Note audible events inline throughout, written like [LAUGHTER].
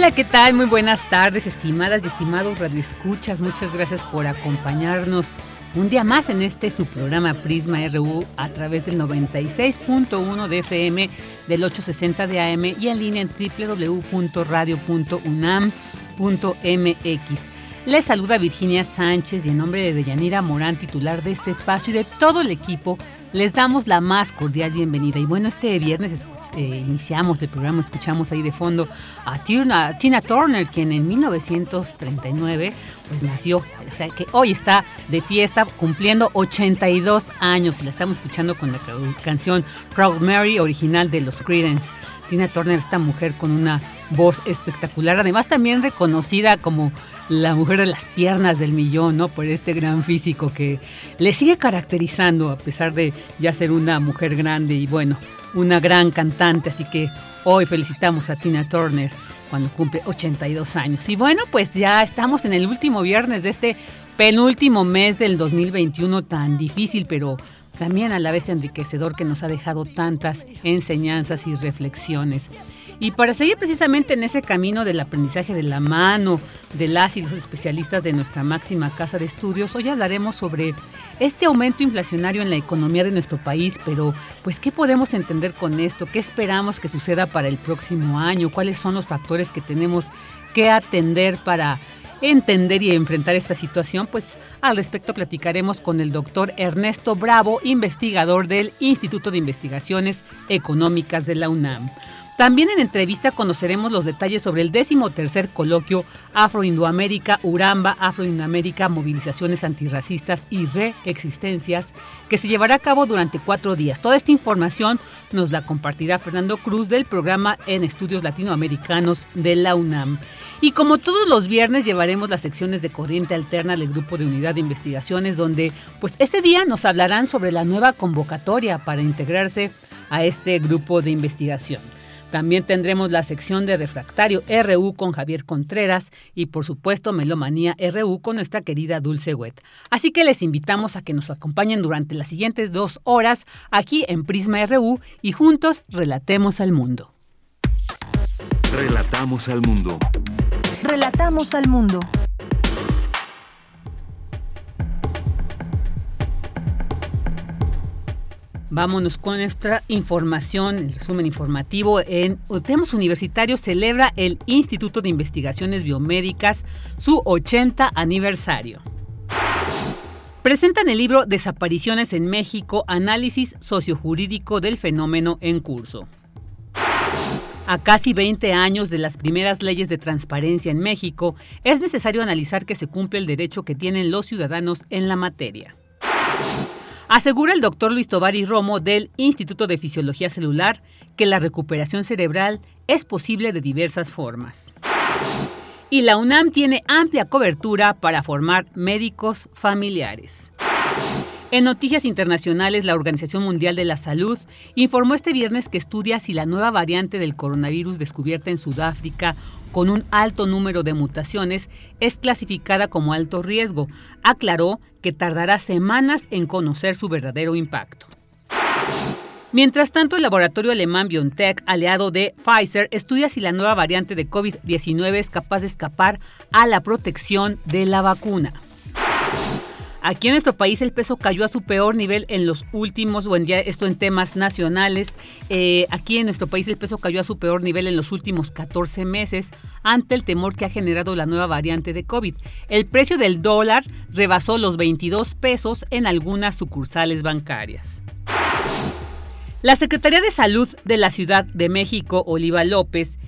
Hola, ¿qué tal? Muy buenas tardes, estimadas y estimados radioescuchas. Muchas gracias por acompañarnos un día más en este su programa Prisma RU a través del 96.1 de FM, del 860 de AM y en línea en www.radio.unam.mx. Les saluda Virginia Sánchez y en nombre de Deyanira Morán, titular de este espacio y de todo el equipo, les damos la más cordial bienvenida. Y bueno, este viernes eh, iniciamos el programa, escuchamos ahí de fondo a Tina, Tina, Turner, quien en 1939 pues nació, o sea que hoy está de fiesta cumpliendo 82 años y la estamos escuchando con la canción Proud Mary original de los Creedence. Tina Turner, esta mujer con una voz espectacular, además también reconocida como la mujer de las piernas del millón, ¿no? Por este gran físico que le sigue caracterizando a pesar de ya ser una mujer grande y bueno, una gran cantante, así que hoy felicitamos a Tina Turner cuando cumple 82 años. Y bueno, pues ya estamos en el último viernes de este penúltimo mes del 2021 tan difícil, pero también a la vez enriquecedor que nos ha dejado tantas enseñanzas y reflexiones. Y para seguir precisamente en ese camino del aprendizaje de la mano de las y los especialistas de nuestra máxima casa de estudios, hoy hablaremos sobre este aumento inflacionario en la economía de nuestro país, pero pues ¿qué podemos entender con esto? ¿Qué esperamos que suceda para el próximo año? ¿Cuáles son los factores que tenemos que atender para entender y enfrentar esta situación? Pues al respecto platicaremos con el doctor Ernesto Bravo, investigador del Instituto de Investigaciones Económicas de la UNAM. También en entrevista conoceremos los detalles sobre el décimo tercer coloquio Afro-Indoamérica, Uramba, Afro-Indoamérica, Movilizaciones Antirracistas y Reexistencias, que se llevará a cabo durante cuatro días. Toda esta información nos la compartirá Fernando Cruz del programa en Estudios Latinoamericanos de la UNAM. Y como todos los viernes llevaremos las secciones de Corriente Alterna del Grupo de Unidad de Investigaciones, donde pues este día nos hablarán sobre la nueva convocatoria para integrarse a este grupo de investigación. También tendremos la sección de Refractario RU con Javier Contreras y por supuesto Melomanía RU con nuestra querida Dulce Wet. Así que les invitamos a que nos acompañen durante las siguientes dos horas aquí en Prisma RU y juntos relatemos al mundo. Relatamos al mundo. Relatamos al mundo. Vámonos con nuestra información, el resumen informativo. En temas universitarios celebra el Instituto de Investigaciones Biomédicas su 80 aniversario. Presentan el libro Desapariciones en México, análisis sociojurídico del fenómeno en curso. A casi 20 años de las primeras leyes de transparencia en México, es necesario analizar que se cumple el derecho que tienen los ciudadanos en la materia. Asegura el doctor Luis Tovari Romo del Instituto de Fisiología Celular que la recuperación cerebral es posible de diversas formas. Y la UNAM tiene amplia cobertura para formar médicos familiares. En noticias internacionales, la Organización Mundial de la Salud informó este viernes que estudia si la nueva variante del coronavirus descubierta en Sudáfrica con un alto número de mutaciones es clasificada como alto riesgo. Aclaró que tardará semanas en conocer su verdadero impacto. Mientras tanto, el laboratorio alemán BioNTech, aliado de Pfizer, estudia si la nueva variante de COVID-19 es capaz de escapar a la protección de la vacuna. Aquí en nuestro país el peso cayó a su peor nivel en los últimos, bueno, ya esto en temas nacionales, eh, aquí en nuestro país el peso cayó a su peor nivel en los últimos 14 meses ante el temor que ha generado la nueva variante de COVID. El precio del dólar rebasó los 22 pesos en algunas sucursales bancarias. La Secretaría de Salud de la Ciudad de México, Oliva López,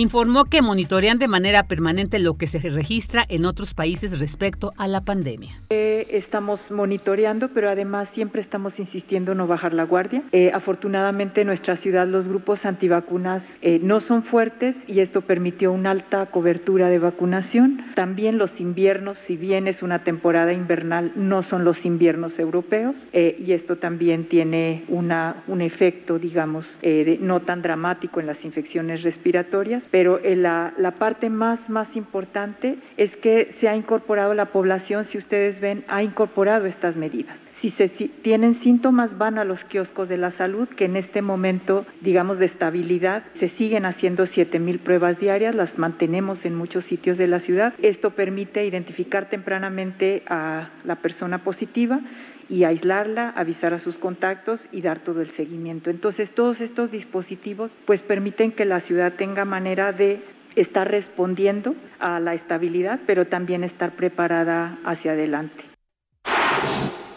informó que monitorean de manera permanente lo que se registra en otros países respecto a la pandemia. Eh, estamos monitoreando, pero además siempre estamos insistiendo en no bajar la guardia. Eh, afortunadamente en nuestra ciudad los grupos antivacunas eh, no son fuertes y esto permitió una alta cobertura de vacunación. También los inviernos, si bien es una temporada invernal, no son los inviernos europeos y esto también tiene una, un efecto, digamos, no tan dramático en las infecciones respiratorias pero eh, la, parte más, más importante es que se ha incorporado la población, si ustedes ven, ha incorporado estas medidas. Si, se, tienen síntomas, van a los kioscos de la salud, que en este momento, digamos, de estabilidad, se siguen haciendo 7 mil pruebas diarias, las mantenemos en muchos sitios de la ciudad. Esto permite identificar tempranamente a la persona positiva y aislarla, avisar a sus contactos y dar todo el seguimiento. Entonces, todos estos dispositivos pues permiten que la ciudad tenga manera de estar respondiendo a la estabilidad, pero también estar preparada hacia adelante.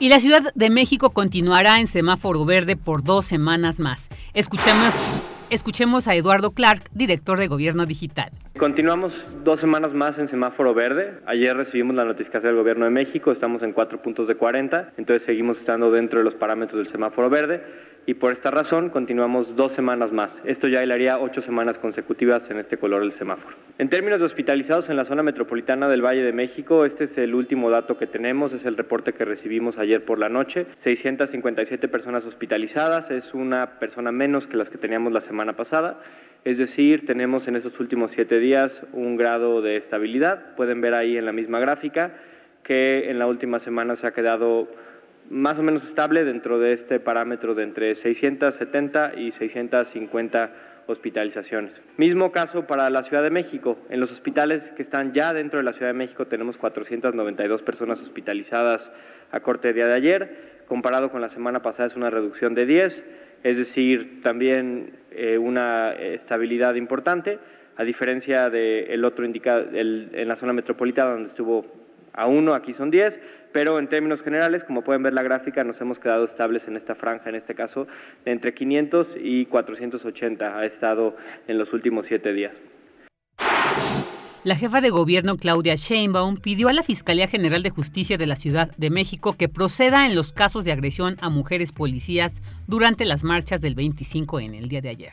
Y la Ciudad de México continuará en semáforo verde por dos semanas más. Escuchemos Escuchemos a Eduardo Clark, director de Gobierno Digital. Continuamos dos semanas más en semáforo verde. Ayer recibimos la notificación del Gobierno de México, estamos en cuatro puntos de 40, entonces seguimos estando dentro de los parámetros del semáforo verde y por esta razón continuamos dos semanas más. Esto ya hilaría ocho semanas consecutivas en este color del semáforo. En términos de hospitalizados en la zona metropolitana del Valle de México, este es el último dato que tenemos, es el reporte que recibimos ayer por la noche. 657 personas hospitalizadas, es una persona menos que las que teníamos la semana pasada. Es decir, tenemos en estos últimos siete días un grado de estabilidad. Pueden ver ahí en la misma gráfica que en la última semana se ha quedado más o menos estable dentro de este parámetro de entre 670 y 650 hospitalizaciones. Mismo caso para la Ciudad de México. En los hospitales que están ya dentro de la Ciudad de México tenemos 492 personas hospitalizadas a corte de día de ayer. Comparado con la semana pasada es una reducción de 10, es decir, también eh, una estabilidad importante, a diferencia del otro indicado en la zona metropolitana donde estuvo a 1, aquí son 10, pero en términos generales, como pueden ver la gráfica, nos hemos quedado estables en esta franja, en este caso, de entre 500 y 480 ha estado en los últimos siete días. La jefa de gobierno Claudia Sheinbaum pidió a la Fiscalía General de Justicia de la Ciudad de México que proceda en los casos de agresión a mujeres policías durante las marchas del 25 en el día de ayer.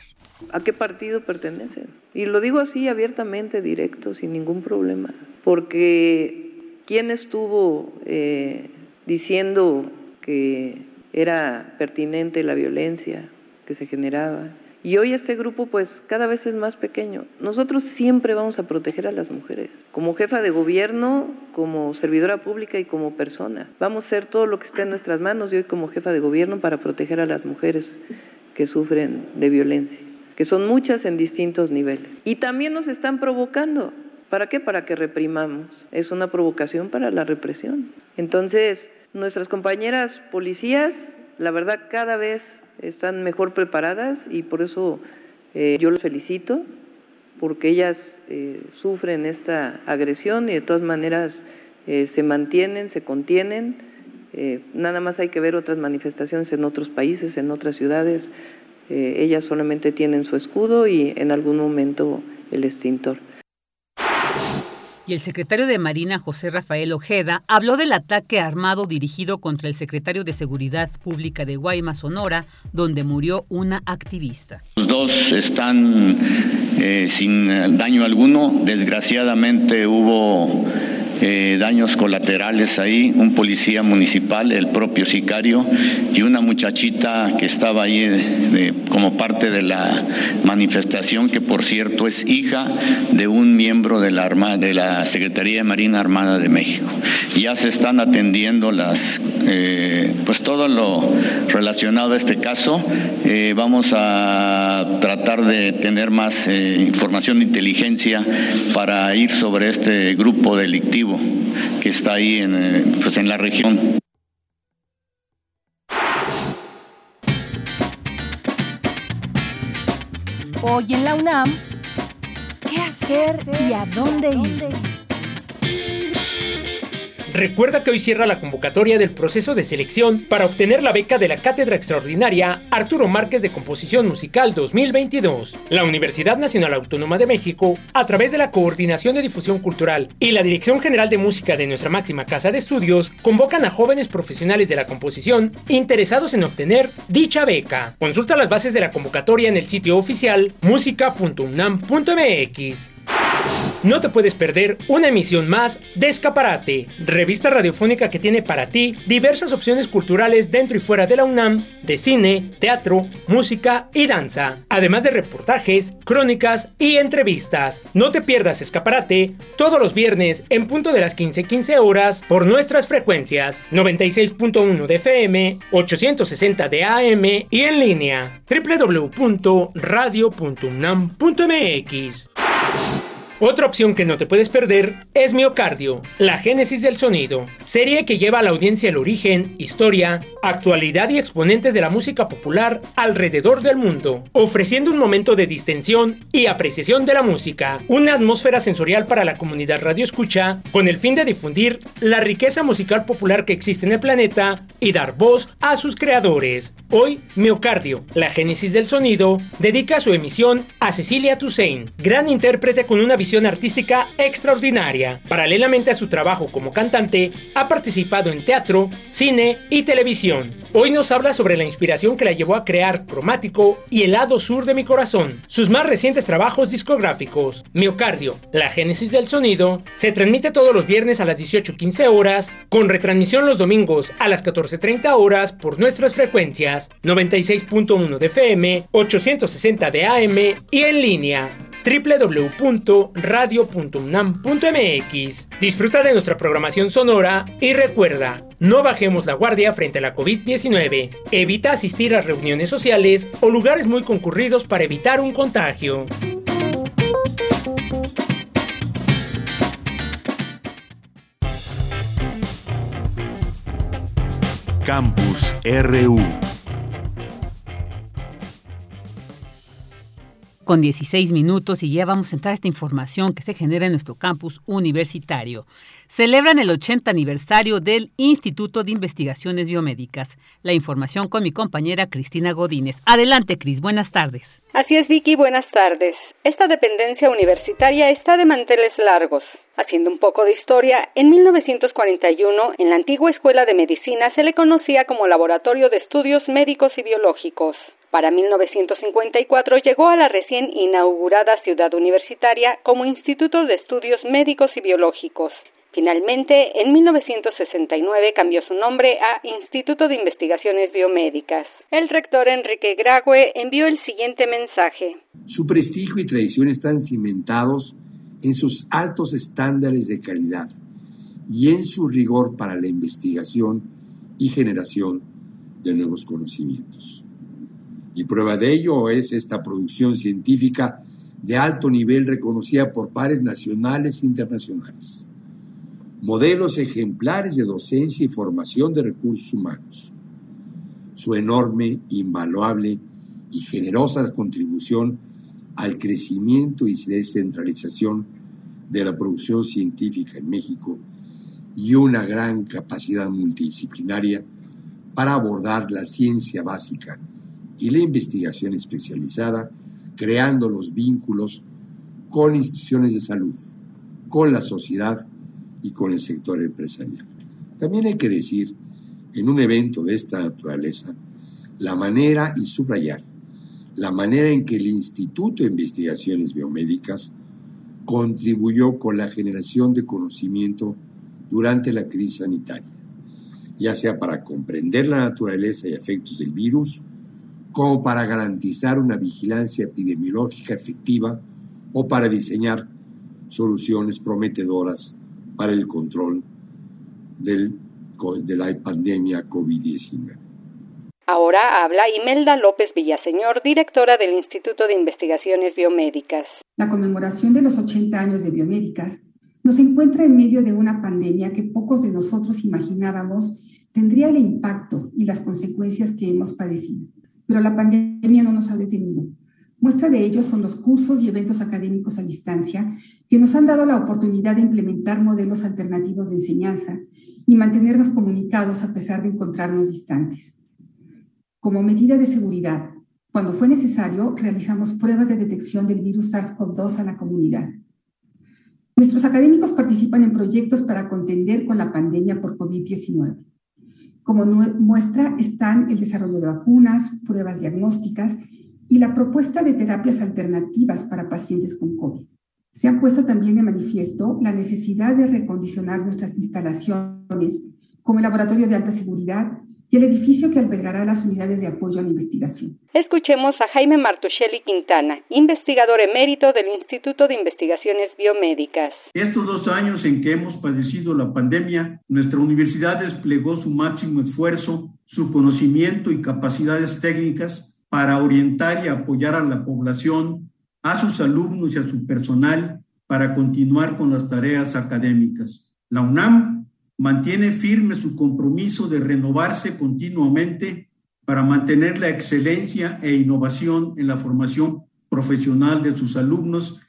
¿A qué partido pertenecen? Y lo digo así abiertamente, directo, sin ningún problema, porque ¿Quién estuvo eh, diciendo que era pertinente la violencia que se generaba? Y hoy este grupo pues cada vez es más pequeño. Nosotros siempre vamos a proteger a las mujeres, como jefa de gobierno, como servidora pública y como persona. Vamos a hacer todo lo que esté en nuestras manos y hoy como jefa de gobierno para proteger a las mujeres que sufren de violencia, que son muchas en distintos niveles. Y también nos están provocando. ¿Para qué? Para que reprimamos. Es una provocación para la represión. Entonces, nuestras compañeras policías, la verdad, cada vez están mejor preparadas y por eso eh, yo los felicito, porque ellas eh, sufren esta agresión y de todas maneras eh, se mantienen, se contienen. nada más hay que ver otras manifestaciones en otros países, en otras ciudades. ellas solamente tienen su escudo y en algún momento el extintor y el secretario de Marina, José Rafael Ojeda, habló del ataque armado dirigido contra el secretario de Seguridad Pública de Guaymas, Sonora, donde murió una activista. Los dos están eh, sin daño alguno. Desgraciadamente hubo eh, daños colaterales ahí, un policía municipal, el propio sicario y una muchachita que estaba ahí eh, como parte de la manifestación, que por cierto es hija de un miembro de la, Armada, de la Secretaría de Marina Armada de México. Ya se están atendiendo las, eh, pues todo lo relacionado a este caso. vamos a tratar de tener más información de inteligencia para ir sobre este grupo delictivo que está ahí en, eh, pues en la región. Hoy en la UNAM, ¿qué hacer y a dónde ir? Recuerda que hoy cierra la convocatoria del proceso de selección para obtener la beca de la Cátedra Extraordinaria Arturo Márquez de Composición Musical 2022. La Universidad Nacional Autónoma de México, a través de la Coordinación de Difusión Cultural y la Dirección General de Música de nuestra máxima casa de estudios, convocan a jóvenes profesionales de la composición interesados en obtener dicha beca. Consulta las bases de la convocatoria en el sitio oficial música.unam.mx. No te puedes perder una emisión más de Escaparate, revista radiofónica que tiene para ti diversas opciones culturales dentro y fuera de la UNAM, de cine, teatro, música y danza, además de reportajes, crónicas y entrevistas. No te pierdas Escaparate todos los viernes en punto de las 15:15 horas por nuestras frecuencias 96.1 de FM, 860 de AM y en línea www.radio.unam.mx. Otra opción que no te puedes perder es Miocardio, la génesis del sonido, serie que lleva a la audiencia el origen, historia, actualidad y exponentes de la música popular alrededor del mundo, ofreciendo un momento de distensión y apreciación de la música, una atmósfera sensorial para la comunidad radio escucha, con el fin de difundir la riqueza musical popular que existe en el planeta y dar voz a sus creadores. Hoy, Miocardio, la génesis del sonido, dedica su emisión a Cecilia Toussaint, gran intérprete con una visión artística extraordinaria. Paralelamente a su trabajo como cantante, ha participado en teatro, cine y televisión. Hoy nos habla sobre la inspiración que la llevó a crear Cromático y El lado sur de mi corazón. Sus más recientes trabajos discográficos, Miocardio, La génesis del sonido, se transmite todos los viernes a las 18.15 horas, con retransmisión los domingos a las 14.30 horas por nuestras frecuencias 96.1 de FM, 860 de AM y en línea www.radio.unam.mx. Disfruta de nuestra programación sonora y recuerda, no bajemos la guardia frente a la COVID-19. Evita asistir a reuniones sociales o lugares muy concurridos para evitar un contagio. Campus RU con 16 minutos y ya vamos a entrar a esta información que se genera en nuestro campus universitario. Celebran el 80 aniversario del Instituto de Investigaciones Biomédicas. La información con mi compañera Cristina Godínez. Adelante, Cris, buenas tardes. Así es, Vicky, buenas tardes. Esta dependencia universitaria está de manteles largos. Haciendo un poco de historia, en 1941, en la antigua Escuela de Medicina se le conocía como Laboratorio de Estudios Médicos y Biológicos. Para 1954 llegó a la recién inaugurada ciudad universitaria como Instituto de Estudios Médicos y Biológicos. Finalmente, en 1969 cambió su nombre a Instituto de Investigaciones Biomédicas. El rector Enrique Grague envió el siguiente mensaje. Su prestigio y tradición están cimentados en sus altos estándares de calidad y en su rigor para la investigación y generación de nuevos conocimientos. Y prueba de ello es esta producción científica de alto nivel reconocida por pares nacionales e internacionales. Modelos ejemplares de docencia y formación de recursos humanos. Su enorme, invaluable y generosa contribución al crecimiento y descentralización de la producción científica en México y una gran capacidad multidisciplinaria para abordar la ciencia básica y la investigación especializada, creando los vínculos con instituciones de salud, con la sociedad y con el sector empresarial. También hay que decir, en un evento de esta naturaleza, la manera y subrayar la manera en que el Instituto de Investigaciones Biomédicas contribuyó con la generación de conocimiento durante la crisis sanitaria, ya sea para comprender la naturaleza y efectos del virus, como para garantizar una vigilancia epidemiológica efectiva o para diseñar soluciones prometedoras para el control del, de la pandemia COVID-19. Ahora habla Imelda López Villaseñor, directora del Instituto de Investigaciones Biomédicas. La conmemoración de los 80 años de biomédicas nos encuentra en medio de una pandemia que pocos de nosotros imaginábamos tendría el impacto y las consecuencias que hemos padecido. Pero la pandemia no nos ha detenido. Muestra de ello son los cursos y eventos académicos a distancia que nos han dado la oportunidad de implementar modelos alternativos de enseñanza y mantenernos comunicados a pesar de encontrarnos distantes. Como medida de seguridad, cuando fue necesario, realizamos pruebas de detección del virus SARS-CoV-2 a la comunidad. Nuestros académicos participan en proyectos para contender con la pandemia por COVID-19. Como muestra están el desarrollo de vacunas, pruebas diagnósticas y la propuesta de terapias alternativas para pacientes con COVID. Se ha puesto también de manifiesto la necesidad de recondicionar nuestras instalaciones como el laboratorio de alta seguridad, y el edificio que albergará las unidades de apoyo a la investigación. Escuchemos a Jaime Martuchelli Quintana, investigador emérito del Instituto de Investigaciones Biomédicas. Estos dos años en que hemos padecido la pandemia, nuestra universidad desplegó su máximo esfuerzo, su conocimiento y capacidades técnicas para orientar y apoyar a la población, a sus alumnos y a su personal para continuar con las tareas académicas. La UNAM mantiene firme su compromiso de renovarse continuamente para mantener la excelencia e innovación en la formación profesional de sus alumnos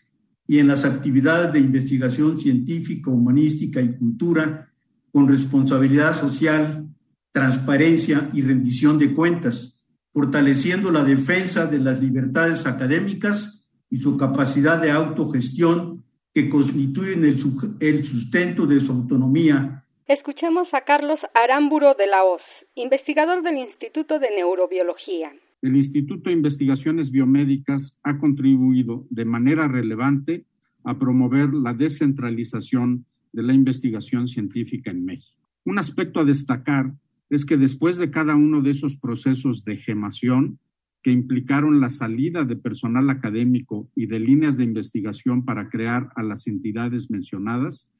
y en las actividades de investigación científica, humanística y cultura con responsabilidad social, transparencia y rendición de cuentas, fortaleciendo la defensa de las libertades académicas y su capacidad de autogestión que constituyen el, sustento de su autonomía Escuchemos a Carlos Arámburo de la Hoz, investigador del Instituto de Neurobiología. El Instituto de Investigaciones Biomédicas ha contribuido de manera relevante a promover la descentralización de la investigación científica en México. Un aspecto a destacar es que después de cada uno de esos procesos de gemación que implicaron la salida de personal académico y de líneas de investigación para crear a las entidades mencionadas,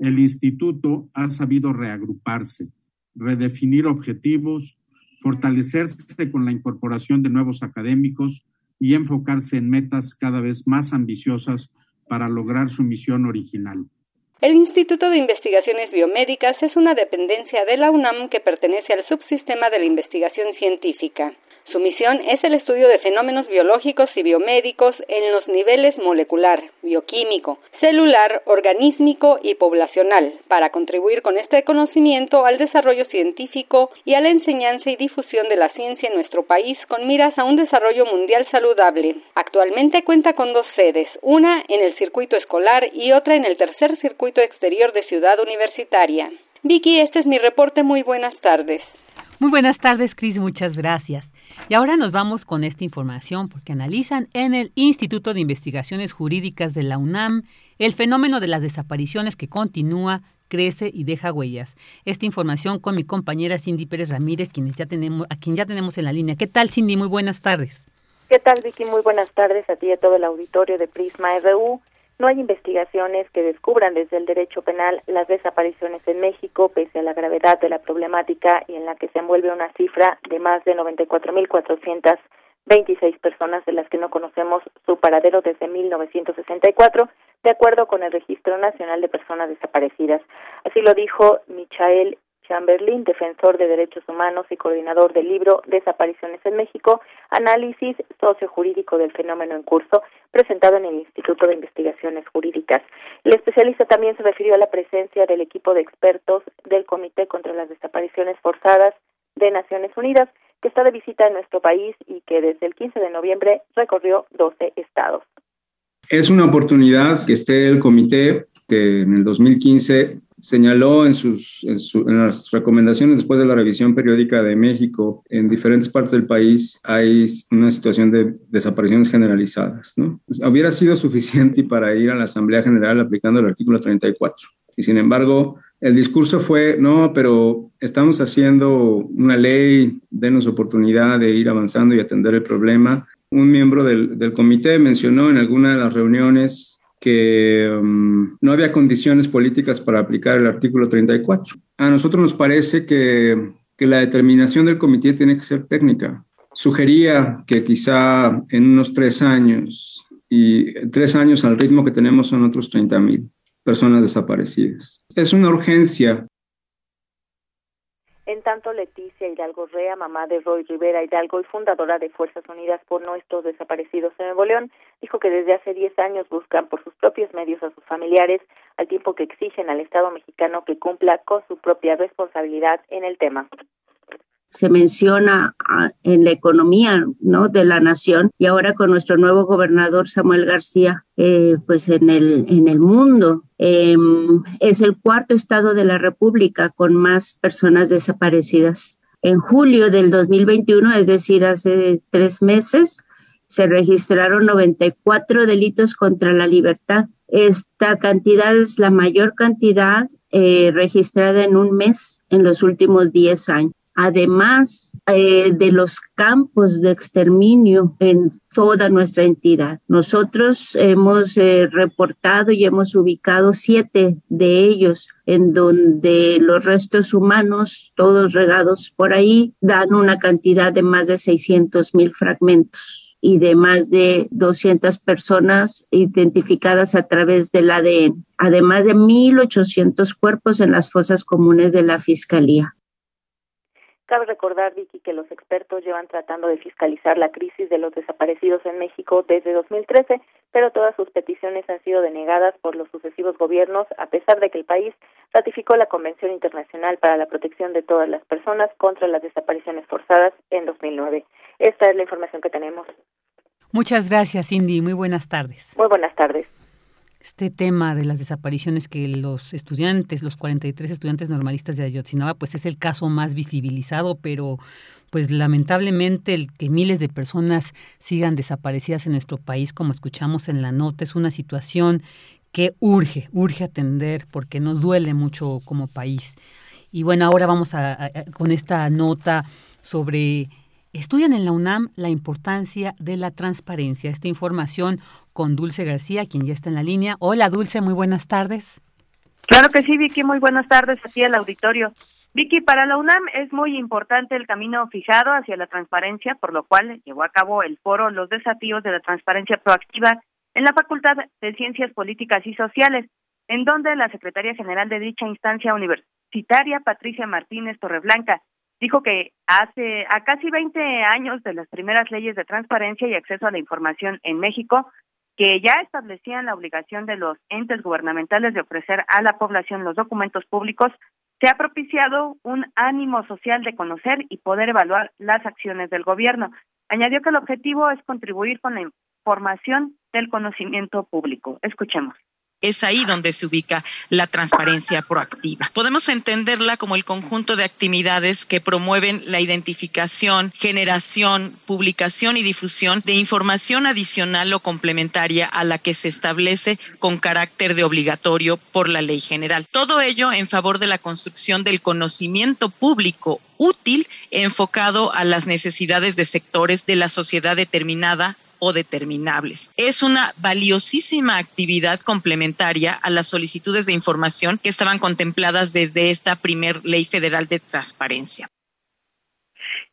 el instituto ha sabido reagruparse, redefinir objetivos, fortalecerse con la incorporación de nuevos académicos y enfocarse en metas cada vez más ambiciosas para lograr su misión original. El Instituto de Investigaciones Biomédicas es una dependencia de la UNAM que pertenece al subsistema de la investigación científica. Su misión es el estudio de fenómenos biológicos y biomédicos en los niveles molecular, bioquímico, celular, organísmico y poblacional, para contribuir con este conocimiento al desarrollo científico y a la enseñanza y difusión de la ciencia en nuestro país con miras a un desarrollo mundial saludable. Actualmente cuenta con dos sedes, una en el circuito escolar y otra en el tercer circuito exterior de Ciudad Universitaria. Vicky, este es mi reporte. Muy buenas tardes. Muy buenas tardes, Cris, muchas gracias. Y ahora nos vamos con esta información porque analizan en el Instituto de Investigaciones Jurídicas de la UNAM el fenómeno de las desapariciones que continúa, crece y deja huellas. Esta información con mi compañera Cindy Pérez Ramírez, quienes ya tenemos, a quien ya tenemos en la línea. ¿Qué tal, Cindy? Muy buenas tardes. ¿Qué tal, Vicky? Muy buenas tardes a ti y a todo el auditorio de Prisma RU. No hay investigaciones que descubran desde el derecho penal las desapariciones en México, pese a la gravedad de la problemática y en la que se envuelve una cifra de más de 94.426 personas de las que no conocemos su paradero desde 1964, de acuerdo con el Registro Nacional de Personas Desaparecidas. Así lo dijo Michael Chamberlain, defensor de derechos humanos y coordinador del libro Desapariciones en México, análisis sociojurídico del fenómeno en curso, presentado en el Instituto de Investigaciones Jurídicas. El especialista también se refirió a la presencia del equipo de expertos del Comité contra las Desapariciones Forzadas de Naciones Unidas, que está de visita en nuestro país y que desde el 15 de noviembre recorrió 12 estados. Es una oportunidad que esté el comité que en el 2015 señaló en, sus, en, las recomendaciones después de la revisión periódica de México, en diferentes partes del país hay una situación de desapariciones generalizadas. ¿no? Hubiera sido suficiente para ir a la Asamblea General aplicando el artículo 34. Y sin embargo, el discurso fue, no, pero estamos haciendo una ley, denos oportunidad de ir avanzando y atender el problema. Un miembro del, del comité mencionó en alguna de las reuniones que um, no había condiciones políticas para aplicar el artículo 34. A nosotros nos parece que, que la determinación del comité tiene que ser técnica. Sugería que quizá en unos tres años, y tres años al ritmo que tenemos son otros 30 mil. personas desaparecidas. Es una urgencia en tanto, Leticia Hidalgo Rea, mamá de Roy Rivera Hidalgo y fundadora de Fuerzas Unidas por Nuestros Desaparecidos en Nuevo León, dijo que desde hace 10 años buscan por sus propios medios a sus familiares, al tiempo que exigen al Estado mexicano que cumpla con su propia responsabilidad en el tema se menciona ah, en la economía ¿no? de la nación y ahora con nuestro nuevo gobernador Samuel García, eh, pues en el, en el mundo. Em, es el cuarto estado de la República con más personas desaparecidas. En julio del 2021, es decir, hace tres meses, se registraron 94 delitos contra la libertad. Esta cantidad es la mayor cantidad eh, registrada en un mes en los últimos 10 años además eh, de los campos de exterminio en toda nuestra entidad. Nosotros hemos eh, reportado y hemos ubicado siete de ellos en donde los restos humanos, todos regados por ahí, dan una cantidad de más de 600 mil fragmentos y de más de 200 personas identificadas a través del ADN, además de 1.800 cuerpos en las fosas comunes de la Fiscalía. Cabe recordar, Vicky, que los expertos llevan tratando de fiscalizar la crisis de los desaparecidos en México desde 2013, pero todas sus peticiones han sido denegadas por los sucesivos gobiernos, a pesar de que el país ratificó la Convención Internacional para la Protección de todas las personas contra las desapariciones forzadas en 2009. Esta es la información que tenemos. Muchas gracias, Cindy. Muy buenas tardes. Muy buenas tardes este tema de las desapariciones que los estudiantes, los 43 estudiantes normalistas de Ayotzinapa, pues es el caso más visibilizado, pero pues lamentablemente el que miles de personas sigan desaparecidas en nuestro país, como escuchamos en la nota, es una situación que urge, urge atender porque nos duele mucho como país. Y bueno, ahora vamos a con esta nota sobre Estudian en la UNAM la importancia de la transparencia. Esta información con Dulce García, quien ya está en la línea. Hola Dulce, muy buenas tardes. Claro que sí, Vicky, muy buenas tardes aquí al auditorio. Vicky, para la UNAM es muy importante el camino fijado hacia la transparencia, por lo cual llevó a cabo el foro Los desafíos de la transparencia proactiva en la Facultad de Ciencias Políticas y Sociales, en donde la secretaria general de dicha instancia universitaria, Patricia Martínez Torreblanca, dijo que hace a casi 20 años de las primeras leyes de transparencia y acceso a la información en México, que ya establecían la obligación de los entes gubernamentales de ofrecer a la población los documentos públicos, se ha propiciado un ánimo social de conocer y poder evaluar las acciones del gobierno. Añadió que el objetivo es contribuir con la información del conocimiento público. Escuchemos es ahí donde se ubica la transparencia proactiva. Podemos entenderla como el conjunto de actividades que promueven la identificación, generación, publicación y difusión de información adicional o complementaria a la que se establece con carácter de obligatorio por la ley general. Todo ello en favor de la construcción del conocimiento público útil enfocado a las necesidades de sectores de la sociedad determinada o determinables. Es una valiosísima actividad complementaria a las solicitudes de información que estaban contempladas desde esta primer ley federal de transparencia.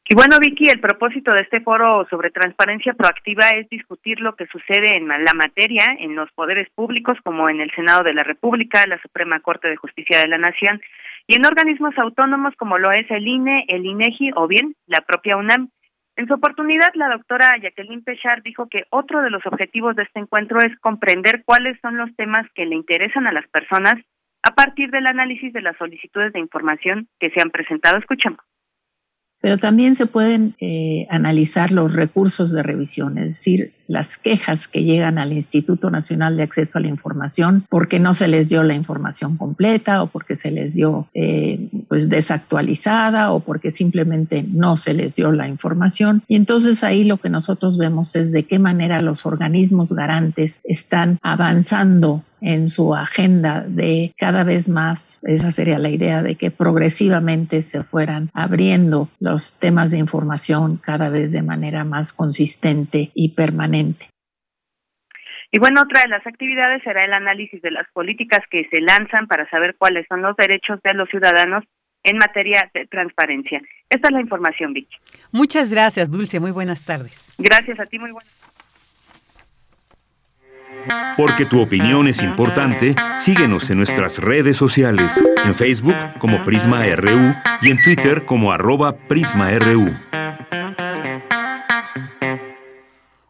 Y bueno, Vicky, el propósito de este foro sobre transparencia proactiva es discutir lo que sucede en la materia en los poderes públicos, como en el Senado de la República, la Suprema Corte de Justicia de la Nación, y en organismos autónomos como lo es el INE, el INEGI o bien la propia UNAM. En su oportunidad, la doctora Jacqueline Pechard dijo que otro de los objetivos de este encuentro es comprender cuáles son los temas que le interesan a las personas a partir del análisis de las solicitudes de información que se han presentado. Escuchemos pero también se pueden eh, analizar los recursos de revisión, es decir, las quejas que llegan al Instituto Nacional de Acceso a la Información porque no se les dio la información completa o porque se les dio eh, pues desactualizada o porque simplemente no se les dio la información. Y entonces ahí lo que nosotros vemos es de qué manera los organismos garantes están avanzando en su agenda de cada vez más, esa sería la idea de que progresivamente se fueran abriendo los temas de información cada vez de manera más consistente y permanente. Y bueno, otra de las actividades será el análisis de las políticas que se lanzan para saber cuáles son los derechos de los ciudadanos en materia de transparencia. Esta es la información, Vicky. Muchas gracias, Dulce. Muy buenas tardes. Gracias a ti, muy buenas Porque tu opinión es importante, síguenos en nuestras redes sociales, en Facebook como Prisma RU y en Twitter como arroba PrismaRU.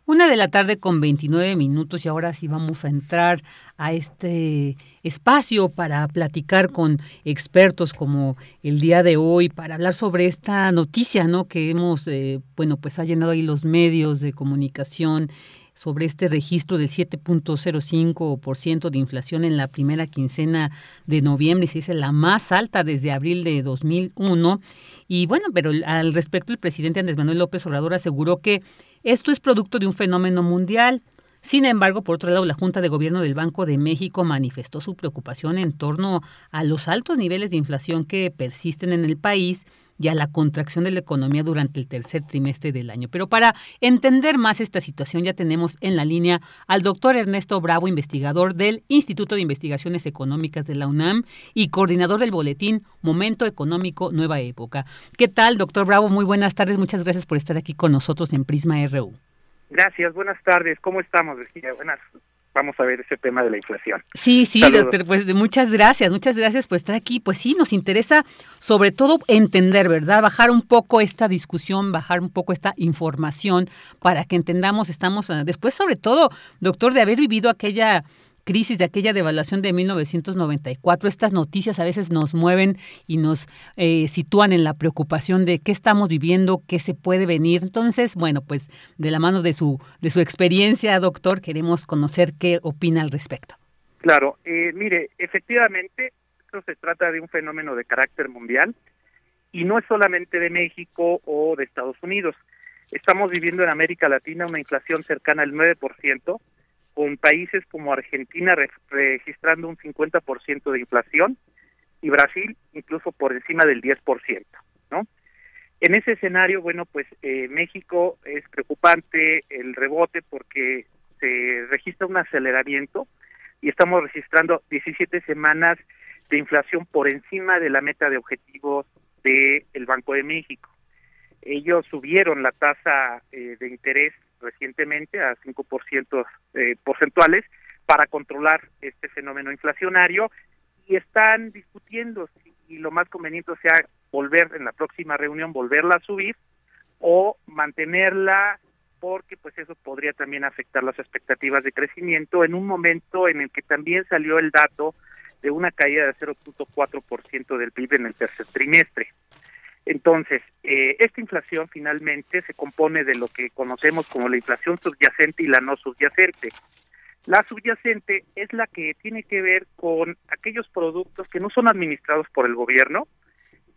Una de la tarde con 29 minutos y ahora sí vamos a entrar a este espacio para platicar con expertos como el día de hoy, para hablar sobre esta noticia, ¿no? Que hemos, eh, bueno, pues ha llenado ahí los medios de comunicación sobre este registro del 7.05% de inflación en la primera quincena de noviembre, se dice la más alta desde abril de 2001. Y bueno, pero al respecto el presidente Andrés Manuel López Obrador aseguró que esto es producto de un fenómeno mundial. Sin embargo, por otro lado, la Junta de Gobierno del Banco de México manifestó su preocupación en torno a los altos niveles de inflación que persisten en el país y a la contracción de la economía durante el tercer trimestre del año. Pero para entender más esta situación ya tenemos en la línea al doctor Ernesto Bravo, investigador del Instituto de Investigaciones Económicas de la UNAM y coordinador del boletín Momento Económico Nueva Época. ¿Qué tal, doctor Bravo? Muy buenas tardes. Muchas gracias por estar aquí con nosotros en Prisma RU. Gracias, buenas tardes. ¿Cómo estamos, Virginia? Buenas vamos a ver ese tema de la inflación. Sí, sí, doctor, pues muchas gracias, muchas gracias por estar aquí. Pues sí, nos interesa sobre todo entender, ¿verdad? Bajar un poco esta discusión, bajar un poco esta información para que entendamos, estamos ah, después sobre todo, doctor, de haber vivido aquella crisis, de aquella devaluación de 1994. Estas noticias a veces nos mueven y nos eh, sitúan en la preocupación de qué estamos viviendo, qué se puede venir. Entonces, bueno, pues de la mano de su, de su experiencia, doctor, queremos conocer qué opina al respecto. Claro, eh, mire, efectivamente, esto se trata de un fenómeno de carácter mundial y no es solamente de México o de Estados Unidos. Estamos viviendo en América Latina una inflación cercana al 9%, con países como Argentina registrando un 50% de inflación y Brasil incluso por encima del 10%, ¿no? En ese escenario, bueno, pues eh, México es preocupante el rebote porque se registra un aceleramiento y estamos registrando 17 semanas de inflación por encima de la meta de objetivos del el Banco de México. Ellos subieron la tasa eh, de interés recientemente a 5% eh, porcentuales para controlar este fenómeno inflacionario y están discutiendo si lo más conveniente sea volver en la próxima reunión volverla a subir o mantenerla porque pues eso podría también afectar las expectativas de crecimiento en un momento en el que también salió el dato de una caída de 0.4% del PIB en el tercer trimestre. Entonces, eh, esta inflación finalmente se compone de lo que conocemos como la inflación subyacente y la no subyacente. La subyacente es la que tiene que ver con aquellos productos que no son administrados por el gobierno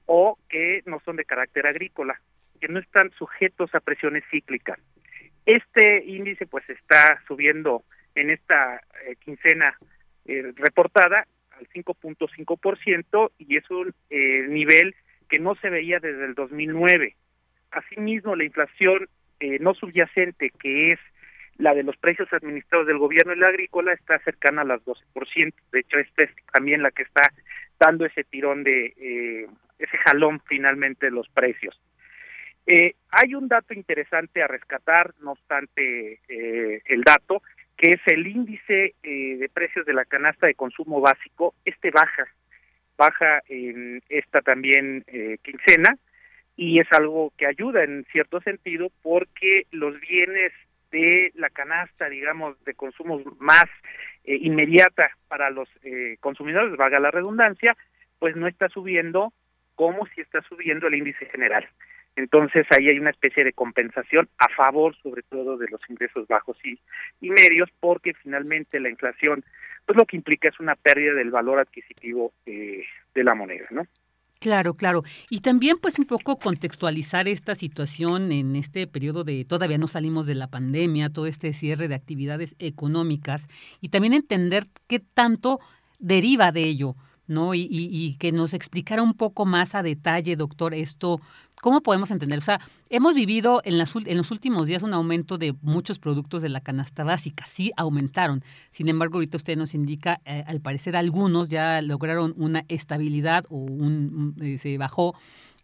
o que no son de carácter agrícola, que no están sujetos a presiones cíclicas. Este índice pues está subiendo en esta eh, quincena eh, reportada al 5.5% y es un nivel que no se veía desde el 2009. Asimismo, la inflación eh, no subyacente, que es la de los precios administrados del gobierno y la agrícola, está cercana a las 12%. De hecho, es también la que está dando ese tirón de eh, ese jalón finalmente de los precios. Eh, hay un dato interesante a rescatar, no obstante el dato, que es el índice de precios de la canasta de consumo básico. Este baja baja en esta también eh, quincena y es algo que ayuda en cierto sentido porque los bienes de la canasta, digamos, de consumo más eh, inmediata para los eh, consumidores, valga la redundancia, pues no está subiendo como si está subiendo el índice general. Entonces ahí hay una especie de compensación a favor sobre todo de los ingresos bajos y, y medios porque finalmente la inflación pues lo que implica es una pérdida del valor adquisitivo eh, de la moneda, ¿no? Claro, claro. Y también pues un poco contextualizar esta situación en este periodo de todavía no salimos de la pandemia, todo este cierre de actividades económicas y también entender qué tanto deriva de ello. ¿No? Y, y, que nos explicara un poco más a detalle, doctor, esto, ¿cómo podemos entender? O sea, hemos vivido en, las, en los últimos días un aumento de muchos productos de la canasta básica, sí aumentaron. Sin embargo, ahorita usted nos indica, eh, al parecer algunos ya lograron una estabilidad o un, eh, se bajó.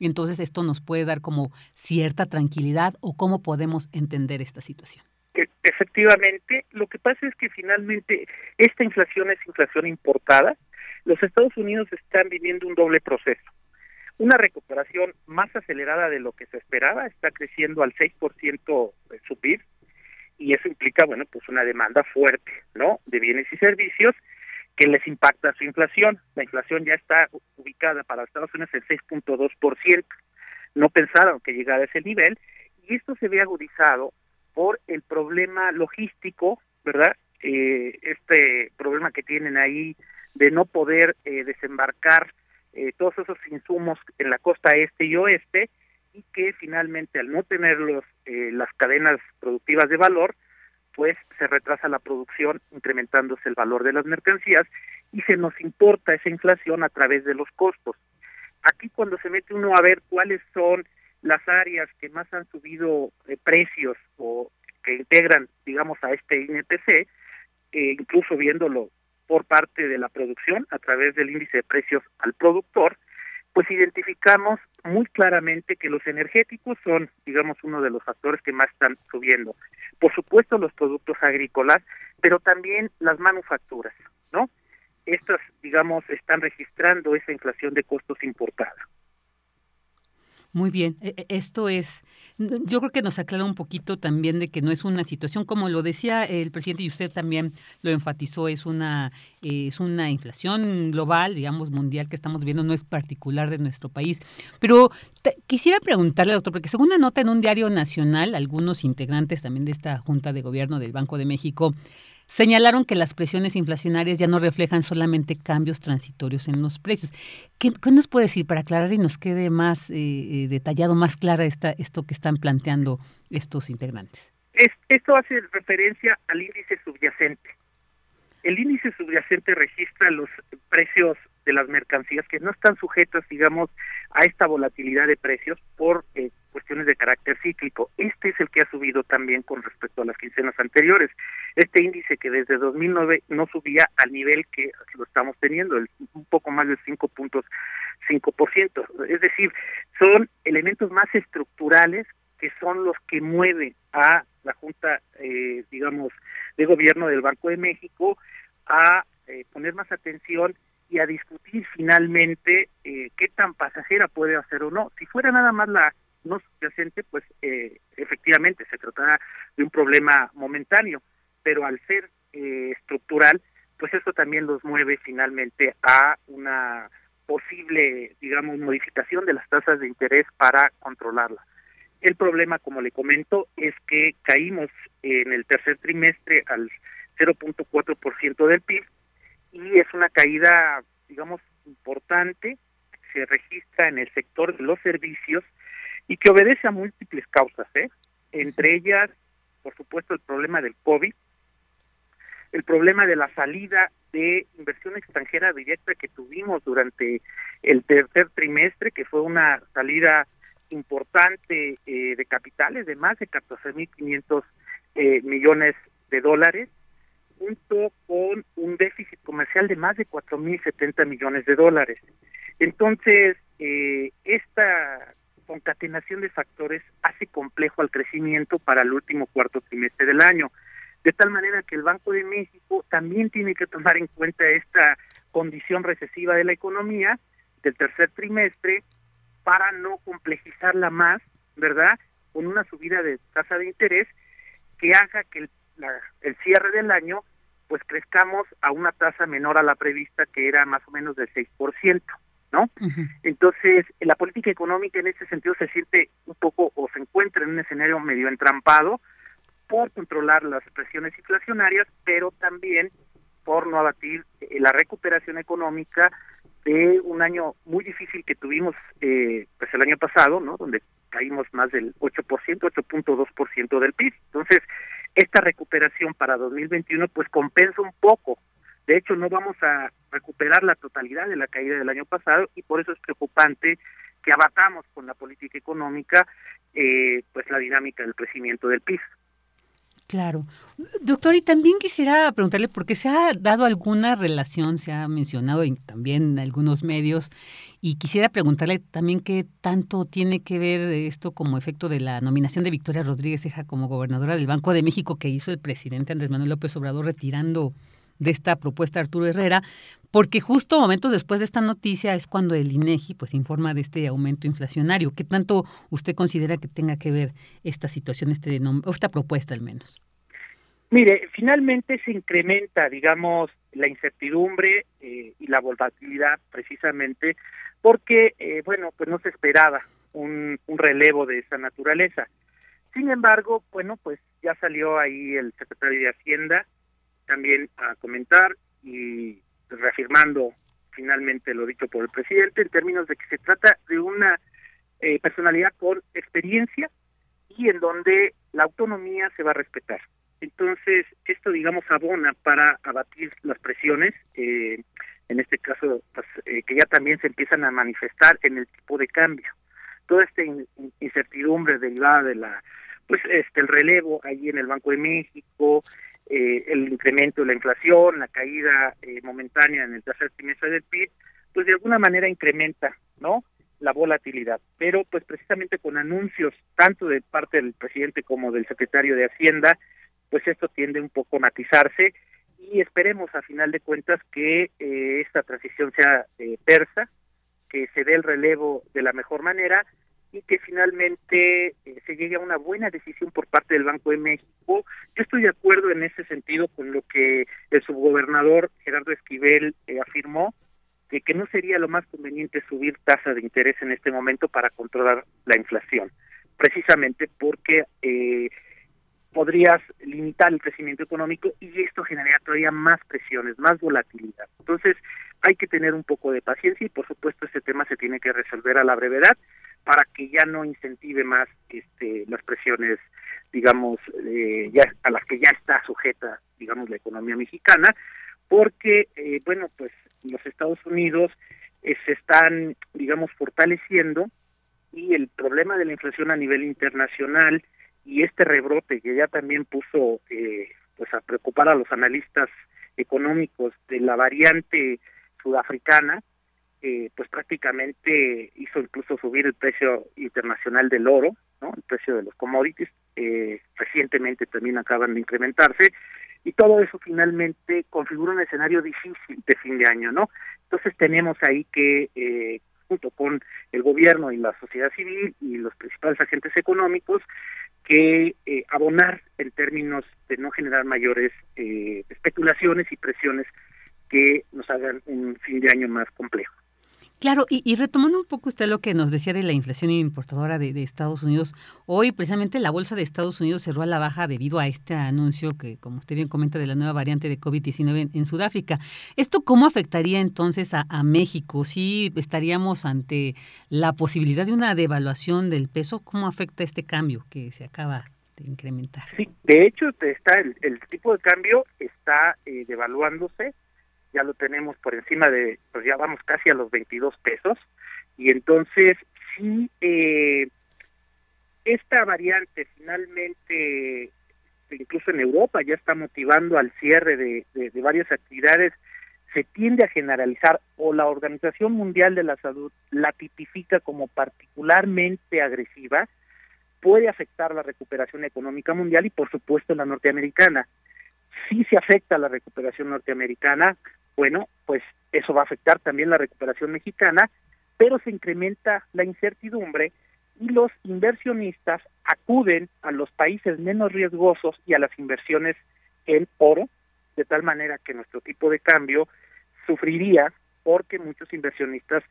Entonces, esto nos puede dar como cierta tranquilidad o cómo podemos entender esta situación. efectivamente. Lo que pasa es que finalmente esta inflación es inflación importada. Los Estados Unidos están viviendo un doble proceso. Una recuperación más acelerada de lo que se esperaba, está creciendo al 6% de su PIB, y eso implica, bueno, pues una demanda fuerte, ¿no? De bienes y servicios que les impacta su inflación. La inflación ya está ubicada para Estados Unidos en 6.2%. No pensaron que llegara a ese nivel y esto se ve agudizado por el problema logístico, ¿verdad? Eh, este problema que tienen ahí de no poder eh, desembarcar eh, todos esos insumos en la costa este y oeste y que finalmente al no tener los, eh, las cadenas productivas de valor, pues se retrasa la producción, incrementándose el valor de las mercancías y se nos importa esa inflación a través de los costos. Aquí cuando se mete uno a ver cuáles son las áreas que más han subido eh, precios o que integran, digamos, a este INPC, eh, incluso viéndolo por parte de la producción a través del índice de precios al productor, pues identificamos muy claramente que los energéticos son, digamos, uno de los factores que más están subiendo. Por supuesto, los productos agrícolas, pero también las manufacturas, ¿no? Estas, digamos, están registrando esa inflación de costos importada. Muy bien, e, e, esto es, yo creo que nos aclara un poquito también de que no es una situación, como lo decía el presidente y usted también lo enfatizó, es una, es una inflación global, digamos, mundial que estamos viendo, no es particular de nuestro país. Pero quisiera preguntarle, doctor, porque según una nota en un diario nacional, algunos integrantes también de esta Junta de Gobierno del Banco de México, Señalaron que las presiones inflacionarias ya no reflejan solamente cambios transitorios en los precios. ¿Qué, nos puede decir para aclarar y nos quede más eh, eh, detallado, más clara esta, esto que están planteando estos integrantes? esto hace referencia al índice subyacente. El índice subyacente registra los precios de las mercancías que no están sujetas, digamos, a esta volatilidad de precios por eh, cuestiones de carácter cíclico. Este es el que ha subido también con respecto a las quincenas anteriores. Este índice que desde 2009 no subía al nivel que lo estamos teniendo, el, un poco más del 5.5%. Es decir, son elementos más estructurales que son los que mueven a la Junta, eh, digamos, de Gobierno del Banco de México a eh, poner más atención y a discutir finalmente eh, qué tan pasajera puede hacer o no. Si fuera nada más la no subyacente, pues eh, efectivamente se tratará de un problema momentáneo, pero al ser eh, estructural, pues eso también los mueve finalmente a una posible, digamos, modificación de las tasas de interés para controlarla. El problema, como le comento, es que caímos en el tercer trimestre al 0.4% del PIB y es una caída, digamos, importante, se registra en el sector de los servicios y que obedece a múltiples causas, ¿eh? entre ellas, por supuesto, el problema del COVID, el problema de la salida de inversión extranjera directa que tuvimos durante el tercer trimestre, que fue una salida importante eh, de capitales de más de 14.500 eh, millones de dólares, junto con un déficit comercial de más de 4.070 millones de dólares. Entonces, eh, esta concatenación de factores hace complejo al crecimiento para el último cuarto trimestre del año. De tal manera que el Banco de México también tiene que tomar en cuenta esta condición recesiva de la economía del tercer trimestre para no complejizarla más, ¿verdad? Con una subida de tasa de interés que haga que el, el cierre del año pues crezcamos a una tasa menor a la prevista que era más o menos del 6%. ¿No? Entonces, la política económica en ese sentido se siente un poco o se encuentra en un escenario medio entrampado por controlar las presiones inflacionarias, pero también por no abatir eh, la recuperación económica de un año muy difícil que tuvimos eh, pues el año pasado, ¿no? Donde caímos más del 8%, 8.2% del PIB. Entonces, esta recuperación para 2021 pues compensa un poco de hecho, no vamos a recuperar la totalidad de la caída del año pasado y por eso es preocupante que abatamos con la política económica eh, pues la dinámica del crecimiento del PIB. Claro. Doctor, y también quisiera preguntarle, porque se ha dado alguna relación, se ha mencionado también en algunos medios, Y quisiera preguntarle también qué tanto tiene que ver esto como efecto de la nominación de Victoria Rodríguez Ceja como gobernadora del Banco de México que hizo el presidente Andrés Manuel López Obrador retirando de esta propuesta Arturo Herrera, porque justo momentos después de esta noticia es cuando el INEGI pues informa de este aumento inflacionario. ¿Qué tanto usted considera que tenga que ver esta situación, este esta propuesta al menos? Mire, finalmente se incrementa, digamos, la incertidumbre eh, y la volatilidad precisamente porque, eh, bueno, pues no se esperaba un, un relevo de esa naturaleza. Sin embargo, bueno, pues ya salió ahí el secretario de Hacienda también a comentar y reafirmando finalmente lo dicho por el presidente en términos de que se trata de una eh, personalidad con experiencia y en donde la autonomía se va a respetar. Entonces, esto, digamos, abona para abatir las presiones, eh, en este caso, pues, eh, que ya también se empiezan a manifestar en el tipo de cambio. Toda esta incertidumbre derivada de la, pues, este, el relevo allí en el Banco de México, eh, el incremento de la inflación, la caída momentánea en el tercer trimestre del PIB, pues de alguna manera incrementa, ¿no? la volatilidad, pero pues precisamente con anuncios tanto de parte del presidente como del secretario de Hacienda, pues esto tiende un poco a matizarse y esperemos a final de cuentas que eh, esta transición sea eh, persa, que se dé el relevo de la mejor manera y que finalmente eh, se llegue a una buena decisión por parte del Banco de México. Yo estoy de acuerdo en ese sentido con lo que el subgobernador Gerardo Esquivel afirmó, de que no sería lo más conveniente subir tasa de interés en este momento para controlar la inflación, precisamente porque eh, podrías limitar el crecimiento económico y esto generaría todavía más presiones, más volatilidad. Entonces, hay que tener un poco de paciencia y por supuesto este tema se tiene que resolver a la brevedad para que ya no incentive más este las presiones digamos eh, ya a las que ya está sujeta digamos la economía mexicana porque eh, bueno pues los Estados Unidos eh, se están digamos fortaleciendo y el problema de la inflación a nivel internacional y este rebrote que ya también puso eh, pues a preocupar a los analistas económicos de la variante sudafricana eh, pues prácticamente hizo incluso subir el precio internacional del oro no el precio de los commodities eh, recientemente también acaban de incrementarse y todo eso finalmente configura un escenario difícil de fin de año no entonces tenemos ahí que eh, junto con el gobierno y la sociedad civil y los principales agentes económicos que eh, abonar en términos de no generar mayores eh, especulaciones y presiones que nos hagan un fin de año más complejo. Claro, y, retomando un poco usted lo que nos decía de la inflación importadora de, Estados Unidos, hoy precisamente la bolsa de Estados Unidos cerró a la baja debido a este anuncio que, como usted bien comenta, de la nueva variante de COVID-19 en, Sudáfrica. ¿Esto cómo afectaría entonces a, México? ¿Sí estaríamos ante la posibilidad de una devaluación del peso? ¿Cómo afecta este cambio que se acaba de incrementar? Sí, de hecho está el, el tipo de cambio está eh, devaluándose ya lo tenemos por encima de, pues ya vamos casi a los 22 pesos, y entonces si eh, esta variante finalmente, incluso en Europa, ya está motivando al cierre de, de varias actividades, se tiende a generalizar o la Organización Mundial de la Salud la tipifica como particularmente agresiva, puede afectar la recuperación económica mundial y por supuesto la norteamericana. Si se afecta la recuperación norteamericana, bueno, pues eso va a afectar también la recuperación mexicana, pero se incrementa la incertidumbre y los inversionistas acuden a los países menos riesgosos y a las inversiones en oro, de tal manera que nuestro tipo de cambio sufriría porque muchos inversionistas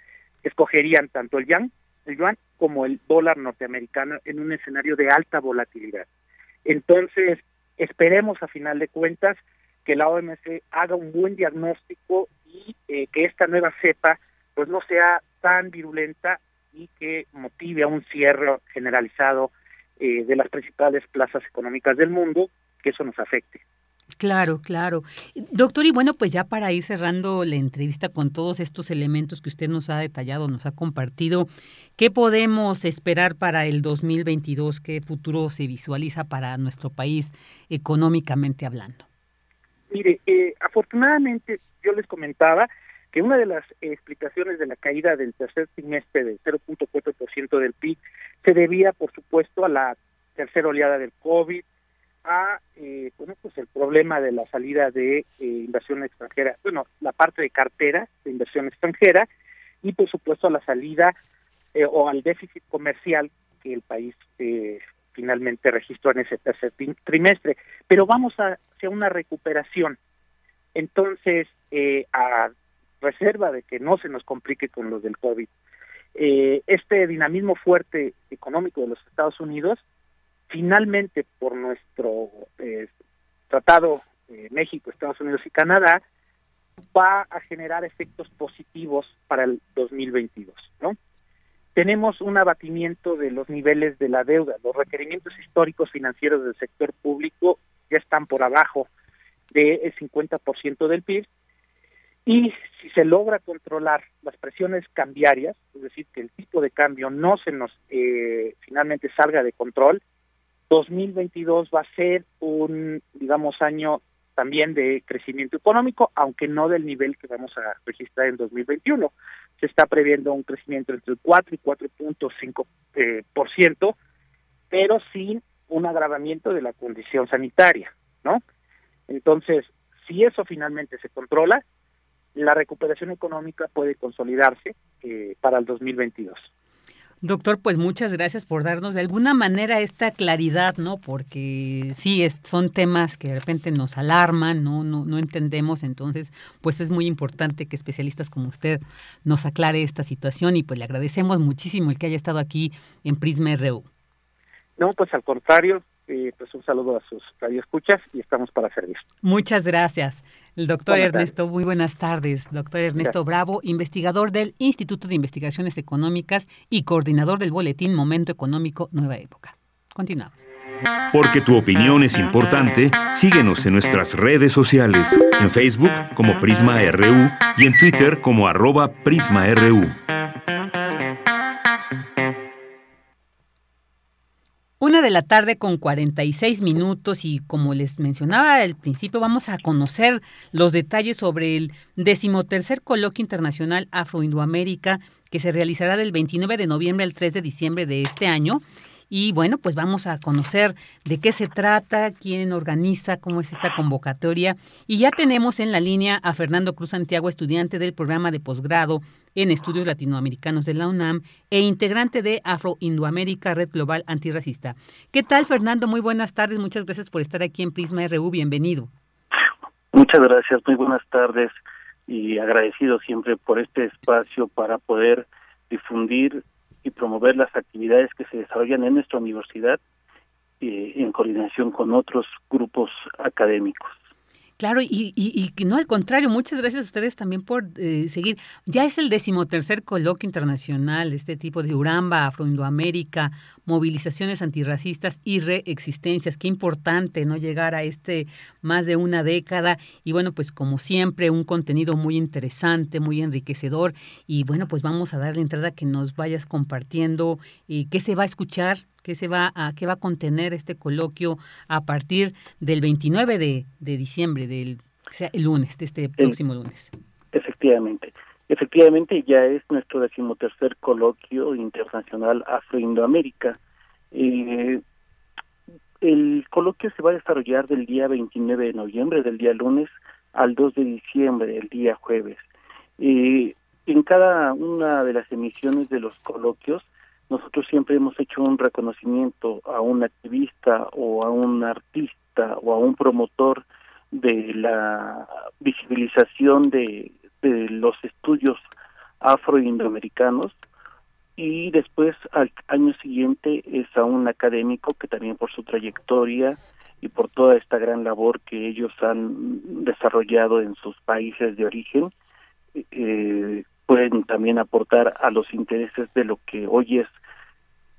escogerían tanto el yuan, el yuan como el dólar norteamericano en un escenario de alta volatilidad. Entonces, esperemos a final de cuentas que la OMS haga un buen diagnóstico y eh, que esta nueva cepa pues no sea tan virulenta y que motive a un cierre generalizado eh, de las principales plazas económicas del mundo, que eso nos afecte. Claro, claro. Doctor, y bueno, pues ya para ir cerrando la entrevista con todos estos elementos que usted nos ha detallado, nos ha compartido, ¿qué podemos esperar para el 2022? ¿Qué futuro se visualiza para nuestro país económicamente hablando? Mire, eh, afortunadamente, yo les comentaba, que una de las explicaciones de la caída del tercer trimestre del 0.4% del PIB se debía, por supuesto, a la tercera oleada del COVID, a eh, bueno, pues el problema de la salida de eh, inversión extranjera, bueno, la parte de cartera de inversión extranjera y por supuesto a la salida eh, o al déficit comercial que el país eh, finalmente registró en ese tercer trimestre. Pero vamos hacia una recuperación. Entonces, a reserva de que no se nos complique con lo del COVID, este dinamismo fuerte económico de los Estados Unidos, finalmente por nuestro eh, tratado eh, México, Estados Unidos y Canadá, va a generar efectos positivos para el 2022, ¿no? Tenemos un abatimiento de los niveles de la deuda, los requerimientos históricos financieros del sector público ya están por abajo del 50% del PIB y si se logra controlar las presiones cambiarias, es decir, que el tipo de cambio no se nos eh, finalmente salga de control, 2022 va a ser un, digamos, año también de crecimiento económico, aunque no del nivel que vamos a registrar en 2021. Se está previendo un crecimiento entre el 4 y 4.5 eh, por ciento, pero sin un agravamiento de la condición sanitaria, ¿no? Entonces, si eso finalmente se controla, la recuperación económica puede consolidarse eh, para el 2022. Doctor, pues muchas gracias por darnos de alguna manera esta claridad, ¿no? Porque sí, es, son temas que de repente nos alarman, ¿no? No, no entendemos, entonces, pues es muy importante que especialistas como usted nos aclare esta situación y pues le agradecemos muchísimo el que haya estado aquí en Prisma RU. No, pues al contrario, eh, pues un saludo a sus radioescuchas y estamos para servir. Muchas gracias. El doctor Ernesto, muy buenas tardes. Doctor Ernesto Bravo, investigador del Instituto de Investigaciones Económicas y coordinador del boletín Momento Económico Nueva Época. Continuamos. Porque tu opinión es importante, síguenos en nuestras redes sociales, en Facebook como Prisma RU y en Twitter como arroba PrismaRU. Una de la tarde con 46 minutos y como les mencionaba al principio vamos a conocer los detalles sobre el decimotercer coloquio internacional Afro-Indoamérica que se realizará del 29 de noviembre al 3 de diciembre de este año y bueno, pues vamos a conocer de qué se trata, quién organiza, cómo es esta convocatoria. Y ya tenemos en la línea a Fernando Cruz Santiago, estudiante del programa de posgrado en estudios latinoamericanos de la UNAM e integrante de Afro-Indoamérica Red Global Antirracista. ¿Qué tal, Fernando? Muy buenas tardes. Muchas gracias por estar aquí en Prisma RU. Bienvenido. Muchas gracias. Muy buenas tardes y agradecido siempre por este espacio para poder difundir y promover las actividades que se desarrollan en nuestra universidad eh, en coordinación con otros grupos académicos. Claro, y, y, y, no al contrario, muchas gracias a ustedes también por eh, seguir. Ya es el decimotercer coloquio internacional este tipo de Uramba, Afroindoamérica, movilizaciones antirracistas y reexistencias. Qué importante no llegar a este más de una década. Y bueno, pues como siempre, un contenido muy interesante, muy enriquecedor. Y bueno, pues vamos a darle entrada que nos vayas compartiendo y qué se va a escuchar qué se va a qué va a contener este coloquio a partir del 29 de, de diciembre, del o sea, el lunes, de este próximo lunes. Efectivamente. Efectivamente, ya es nuestro decimotercer coloquio internacional Afro-Indoamérica. Eh, el coloquio se va a desarrollar del día 29 de noviembre, del día lunes, al 2 de diciembre, del día jueves. Eh, en cada una de las emisiones de los coloquios nosotros siempre hemos hecho un reconocimiento a un activista o a un artista o a un promotor de la visibilización de, de los estudios afro-indoamericanos y después al año siguiente es a un académico que también por su trayectoria y por toda esta gran labor que ellos han desarrollado en sus países de origen eh, pueden también aportar a los intereses de lo que hoy es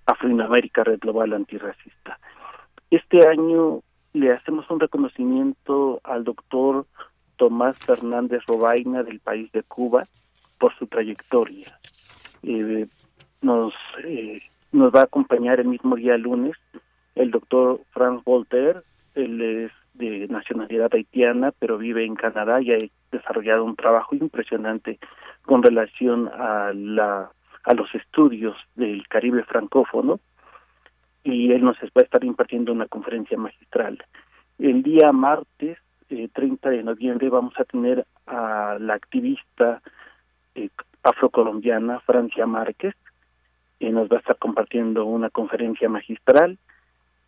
Afroamérica Red Global Antirracista. Este año le hacemos un reconocimiento al doctor Tomás Fernández Robaina del país de Cuba por su trayectoria. Eh, nos, eh, nos va a acompañar el mismo día lunes el doctor Franz Voltaire, él es de nacionalidad haitiana, pero vive en Canadá y ha desarrollado un trabajo impresionante con relación a la los estudios del Caribe francófono y él nos va a estar impartiendo una conferencia magistral. El día martes, 30 eh, de noviembre, vamos a tener a la activista eh, afrocolombiana Francia Márquez, que nos va a estar compartiendo una conferencia magistral.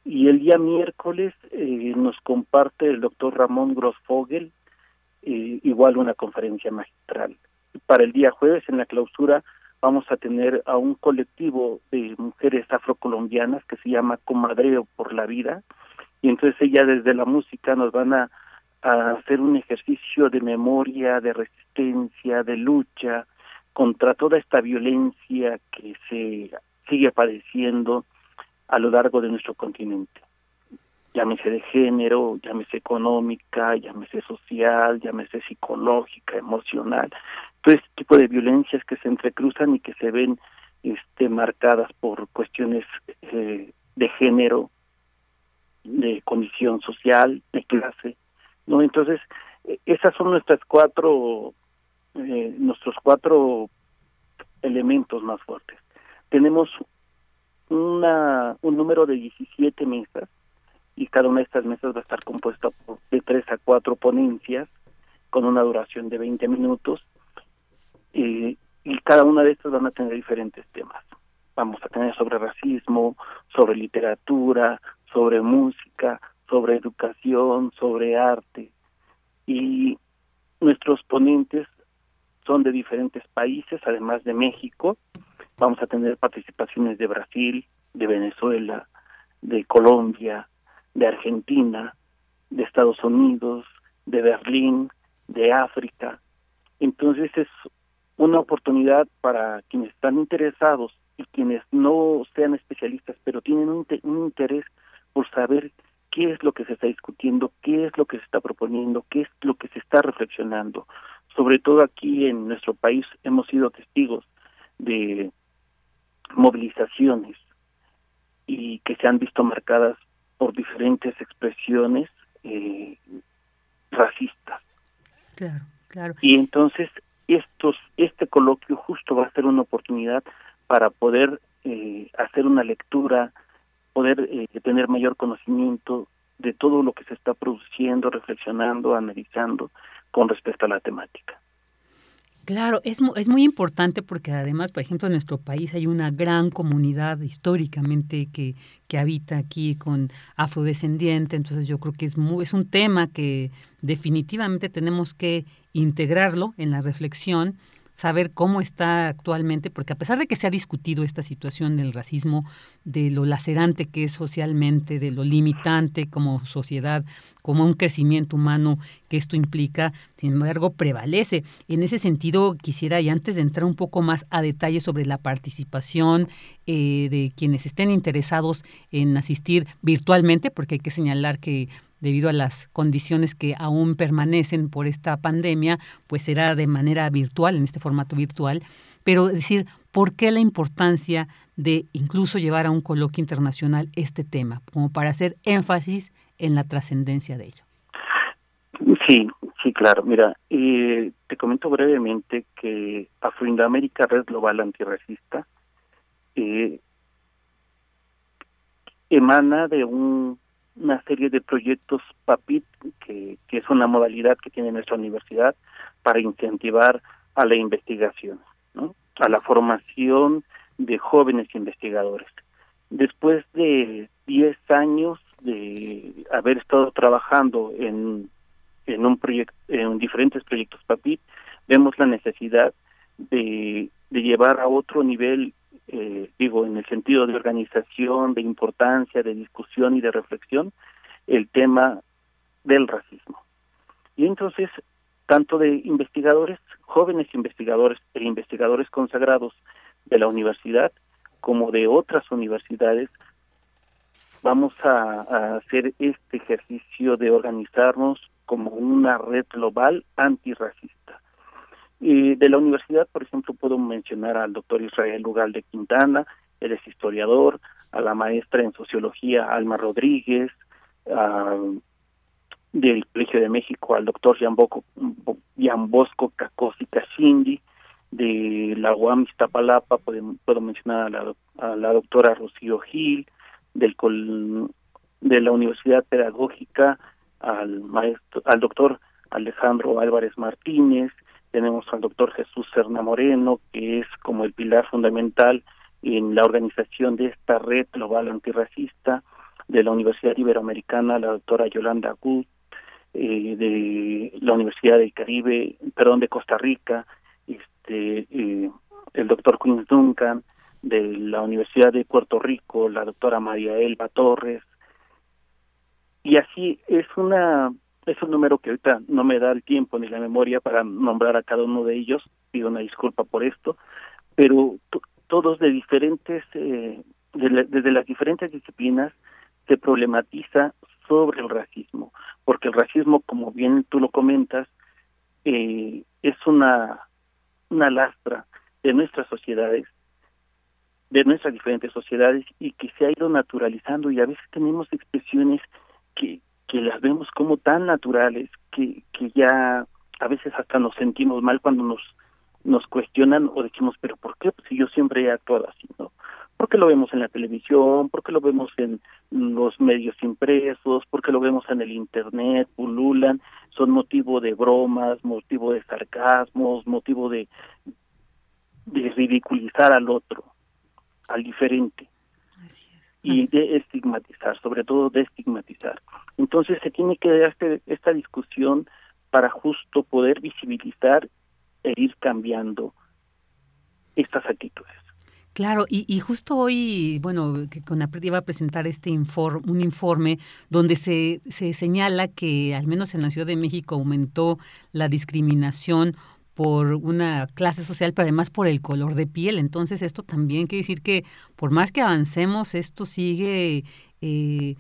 Y el día miércoles eh, nos comparte el doctor Ramón Grossfogel, igual una conferencia magistral. Para el día jueves, en la clausura, vamos a tener a un colectivo de mujeres afrocolombianas que se llama Comadreo por la Vida, y entonces ellas desde la música nos van a, hacer un ejercicio de memoria, de resistencia, de lucha contra toda esta violencia que se sigue padeciendo a lo largo de nuestro continente. Llámese de género, llámese económica, llámese social, llámese psicológica, emocional todo este tipo de violencias que se entrecruzan y que se ven este, marcadas por cuestiones eh, de género, de condición social, de clase, ¿no? Entonces, e, esas son nuestras cuatro, eh, nuestros cuatro elementos más fuertes. Tenemos una, un número de 17 mesas y cada una de estas mesas va a estar compuesta por de tres a cuatro ponencias con una duración de 20 minutos y cada una de estas van a tener diferentes temas. Vamos a tener sobre racismo, sobre literatura, sobre música, sobre educación, sobre arte. Y nuestros ponentes son de diferentes países, además de México. Vamos a tener participaciones de Brasil, de Venezuela, de Colombia, de Argentina, de Estados Unidos, de Berlín, de África. Entonces es una oportunidad para quienes están interesados y quienes no sean especialistas, pero tienen un, interés por saber qué es lo que se está discutiendo, qué es lo que se está proponiendo, qué es lo que se está reflexionando. Sobre todo aquí en nuestro país hemos sido testigos de movilizaciones y que se han visto marcadas por diferentes expresiones eh, racistas. Claro, claro. Y entonces estos, este coloquio justo va a ser una oportunidad para poder eh, hacer una lectura, poder eh, tener mayor conocimiento de todo lo que se está produciendo, reflexionando, analizando con respecto a la temática. Claro, es, es muy importante porque además, por ejemplo, en nuestro país hay una gran comunidad históricamente que, que habita aquí con afrodescendiente, entonces yo creo que es, muy, es un tema que definitivamente tenemos que integrarlo en la reflexión saber cómo está actualmente, porque a pesar de que se ha discutido esta situación del racismo, de lo lacerante que es socialmente, de lo limitante como sociedad, como un crecimiento humano que esto implica, sin embargo, prevalece. En ese sentido, quisiera, y antes de entrar un poco más a detalle sobre la participación eh, de quienes estén interesados en asistir virtualmente, porque hay que señalar que debido a las condiciones que aún permanecen por esta pandemia, pues será de manera virtual, en este formato virtual, pero decir, ¿por qué la importancia de incluso llevar a un coloquio internacional este tema, como para hacer énfasis en la trascendencia de ello? Sí, sí, claro. Mira, eh, te comento brevemente que Afroindoamérica Red Global Antirracista eh, emana de un una serie de proyectos PAPIT, que, que es una modalidad que tiene nuestra universidad para incentivar a la investigación, ¿no? a la formación de jóvenes investigadores. Después de 10 años de haber estado trabajando en, en, un proyecto, en diferentes proyectos PAPIT, vemos la necesidad de, de llevar a otro nivel eh, digo, en el sentido de organización, de importancia, de discusión y de reflexión, el tema del racismo. Y entonces, tanto de investigadores, jóvenes investigadores e investigadores consagrados de la universidad, como de otras universidades, vamos a, a hacer este ejercicio de organizarnos como una red global antirracista. Y de la universidad, por ejemplo, puedo mencionar al doctor Israel Lugal de Quintana, él es historiador, a la maestra en sociología Alma Rodríguez, del Colegio de México al doctor Jean Bosco Cacosi Casindi, de la UAM Iztapalapa, puedo, puedo mencionar a la, a la doctora Rocío Gil, del de la Universidad Pedagógica al maestro, al doctor Alejandro Álvarez Martínez, tenemos al doctor Jesús Serna Moreno, que es como el pilar fundamental en la organización de esta red global antirracista, de la Universidad Iberoamericana, la doctora Yolanda Gut, eh, de la Universidad del Caribe, perdón, de Costa Rica, este, eh, el doctor Quinn Duncan, de la Universidad de Puerto Rico, la doctora María Elba Torres, y así es una es un número que ahorita no me da el tiempo ni la memoria para nombrar a cada uno de ellos, pido una disculpa por esto, pero todos de diferentes, eh, desde las diferentes disciplinas se problematiza sobre el racismo, porque el racismo, como bien tú lo comentas, eh, es una, una lastra de nuestras sociedades, de nuestras diferentes sociedades y que se ha ido naturalizando y a veces tenemos expresiones que, que las vemos como tan naturales que, que ya a veces hasta nos sentimos mal cuando nos nos cuestionan o decimos, pero ¿por qué? Pues si yo siempre he actuado así, ¿no? Porque lo vemos en la televisión, porque lo vemos en los medios impresos, porque lo vemos en el internet, pululan, son motivo de bromas, motivo de sarcasmos, motivo de, de ridiculizar al otro, al diferente y de estigmatizar, sobre todo de estigmatizar. Entonces se tiene que dar este, esta discusión para justo poder visibilizar e ir cambiando estas actitudes. Claro, y, y, justo hoy, bueno, que CONAPRED iba a presentar este informe, un informe donde se, se señala que al menos en la Ciudad de México aumentó la discriminación por una clase social, pero además por el color de piel. Entonces esto también quiere decir que por más que avancemos, esto sigue eh,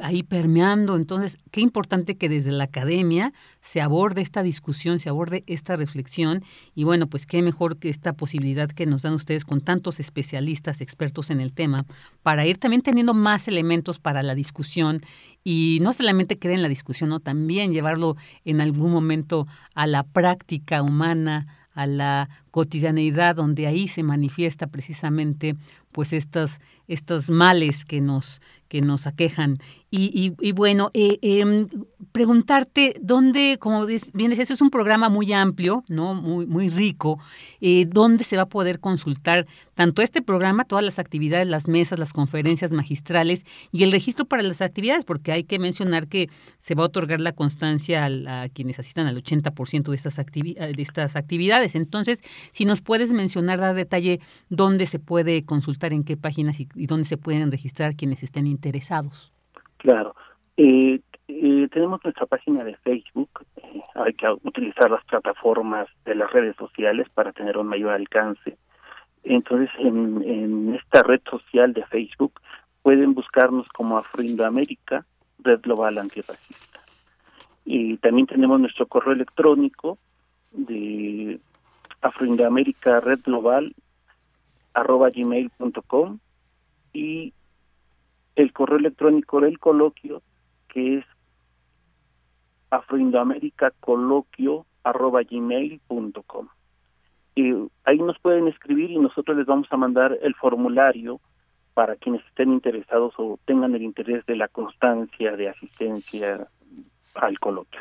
ahí permeando. Entonces, qué importante que desde la academia se aborde esta discusión, se aborde esta reflexión. Y bueno, pues qué mejor que esta posibilidad que nos dan ustedes con tantos especialistas, expertos en el tema, para ir también teniendo más elementos para la discusión y no solamente quede en la discusión, ¿no? también llevarlo en algún momento a la práctica humana, a la cotidianeidad donde ahí se manifiesta precisamente pues estas, estos males que nos, que nos aquejan. Y, y, bueno, eh, em, preguntarte dónde, como bien decías, es un programa muy amplio, ¿no? Muy, muy rico, eh, dónde se va a poder consultar tanto este programa, todas las actividades, las mesas, las conferencias magistrales y el registro para las actividades, porque hay que mencionar que se va a otorgar la constancia a, quienes asistan al 80% de estas, de estas actividades. Entonces, si nos puedes mencionar, dar detalle dónde se puede consultar, en qué páginas y, dónde se pueden registrar quienes estén interesados. Claro. Eh, eh, tenemos nuestra página de Facebook. Eh, hay que utilizar las plataformas de las redes sociales para tener un mayor alcance. Entonces, en, en esta red social de Facebook pueden buscarnos como Afroindoamérica, Red Global Antirracista. Y también tenemos nuestro correo electrónico de Afroindoamérica Red Global arroba gmail.com y el correo electrónico del coloquio que es afroindoamérica coloquio arroba gmail.com y ahí nos pueden escribir y nosotros les vamos a mandar el formulario para quienes estén interesados o tengan el interés de la constancia de asistencia al coloquio.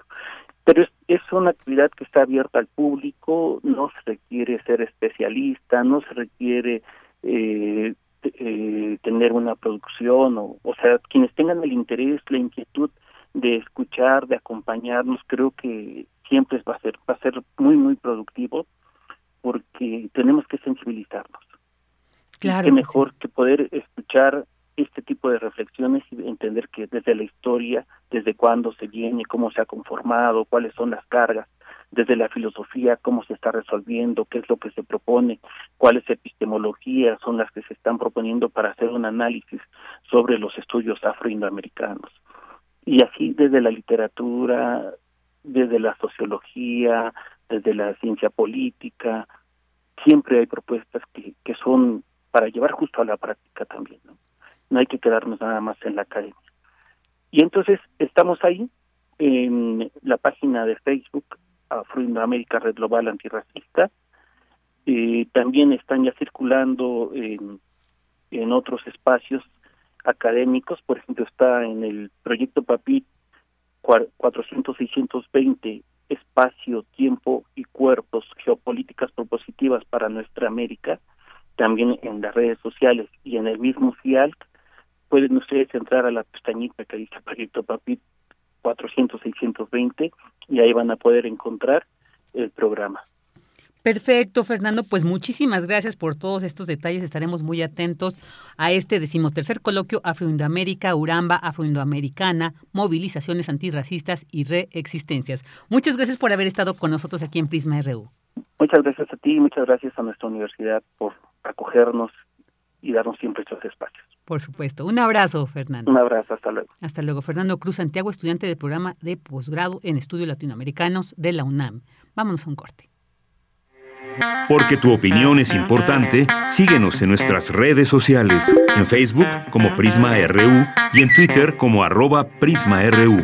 Pero es, es una actividad que está abierta al público, no se requiere ser especialista, no se requiere eh, eh, tener una producción, o, o sea, quienes tengan el interés, la inquietud de escuchar, de acompañarnos, creo que siempre va a ser, va a ser muy, muy productivo porque tenemos que sensibilizarnos. Claro. Qué mejor que poder escuchar este tipo de reflexiones y entender que desde la historia, desde cuándo se viene, cómo se ha conformado, cuáles son las cargas, desde la filosofía, cómo se está resolviendo, qué es lo que se propone, cuáles epistemologías son las que se están proponiendo para hacer un análisis sobre los estudios afroindoamericanos. Y así desde la literatura, desde la sociología, desde la ciencia política, siempre hay propuestas que, que son para llevar justo a la práctica también, ¿no? No hay que quedarnos nada más en la academia. Y entonces estamos ahí en la página de Facebook Afroamérica Red Global Antirracista. Eh, también están ya circulando en, en otros espacios académicos, por ejemplo, está en el proyecto PAPIT 400-620, Espacio, Tiempo y Cuerpos, Geopolíticas Propositivas para Nuestra América, también en las redes sociales y en el mismo FIALC, pueden ustedes entrar a la pestañita que dice Proyecto PAPIT 400-620 y ahí van a poder encontrar el programa. Perfecto, Fernando. Pues muchísimas gracias por todos estos detalles. Estaremos muy atentos a este decimotercer coloquio Afroindoamérica, Uramba, Afroindoamericana, movilizaciones antirracistas y reexistencias. Muchas gracias por haber estado con nosotros aquí en Prisma RU. Muchas gracias a ti y muchas gracias a nuestra universidad por acogernos y darnos siempre estos espacios. Por supuesto. Un abrazo, Fernando. Un abrazo, hasta luego. Hasta luego. Fernando Cruz Santiago, estudiante del programa de posgrado en estudios latinoamericanos de la UNAM. Vámonos a un corte. Porque tu opinión es importante, síguenos en nuestras redes sociales, en Facebook como Prisma RU y en Twitter como arroba PrismaRU.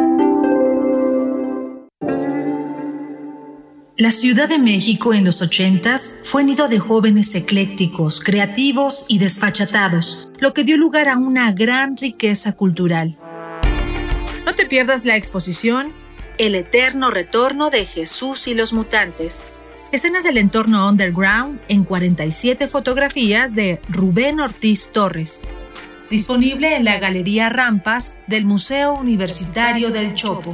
La Ciudad de México en los ochentas fue nido de jóvenes eclécticos, creativos y desfachatados, lo que dio lugar a una gran riqueza cultural. No te pierdas la exposición El eterno retorno de Jesús y los mutantes. Escenas del entorno underground en 47 fotografías de Rubén Ortiz Torres. Disponible en la Galería Rampas del Museo Universitario del Chopo.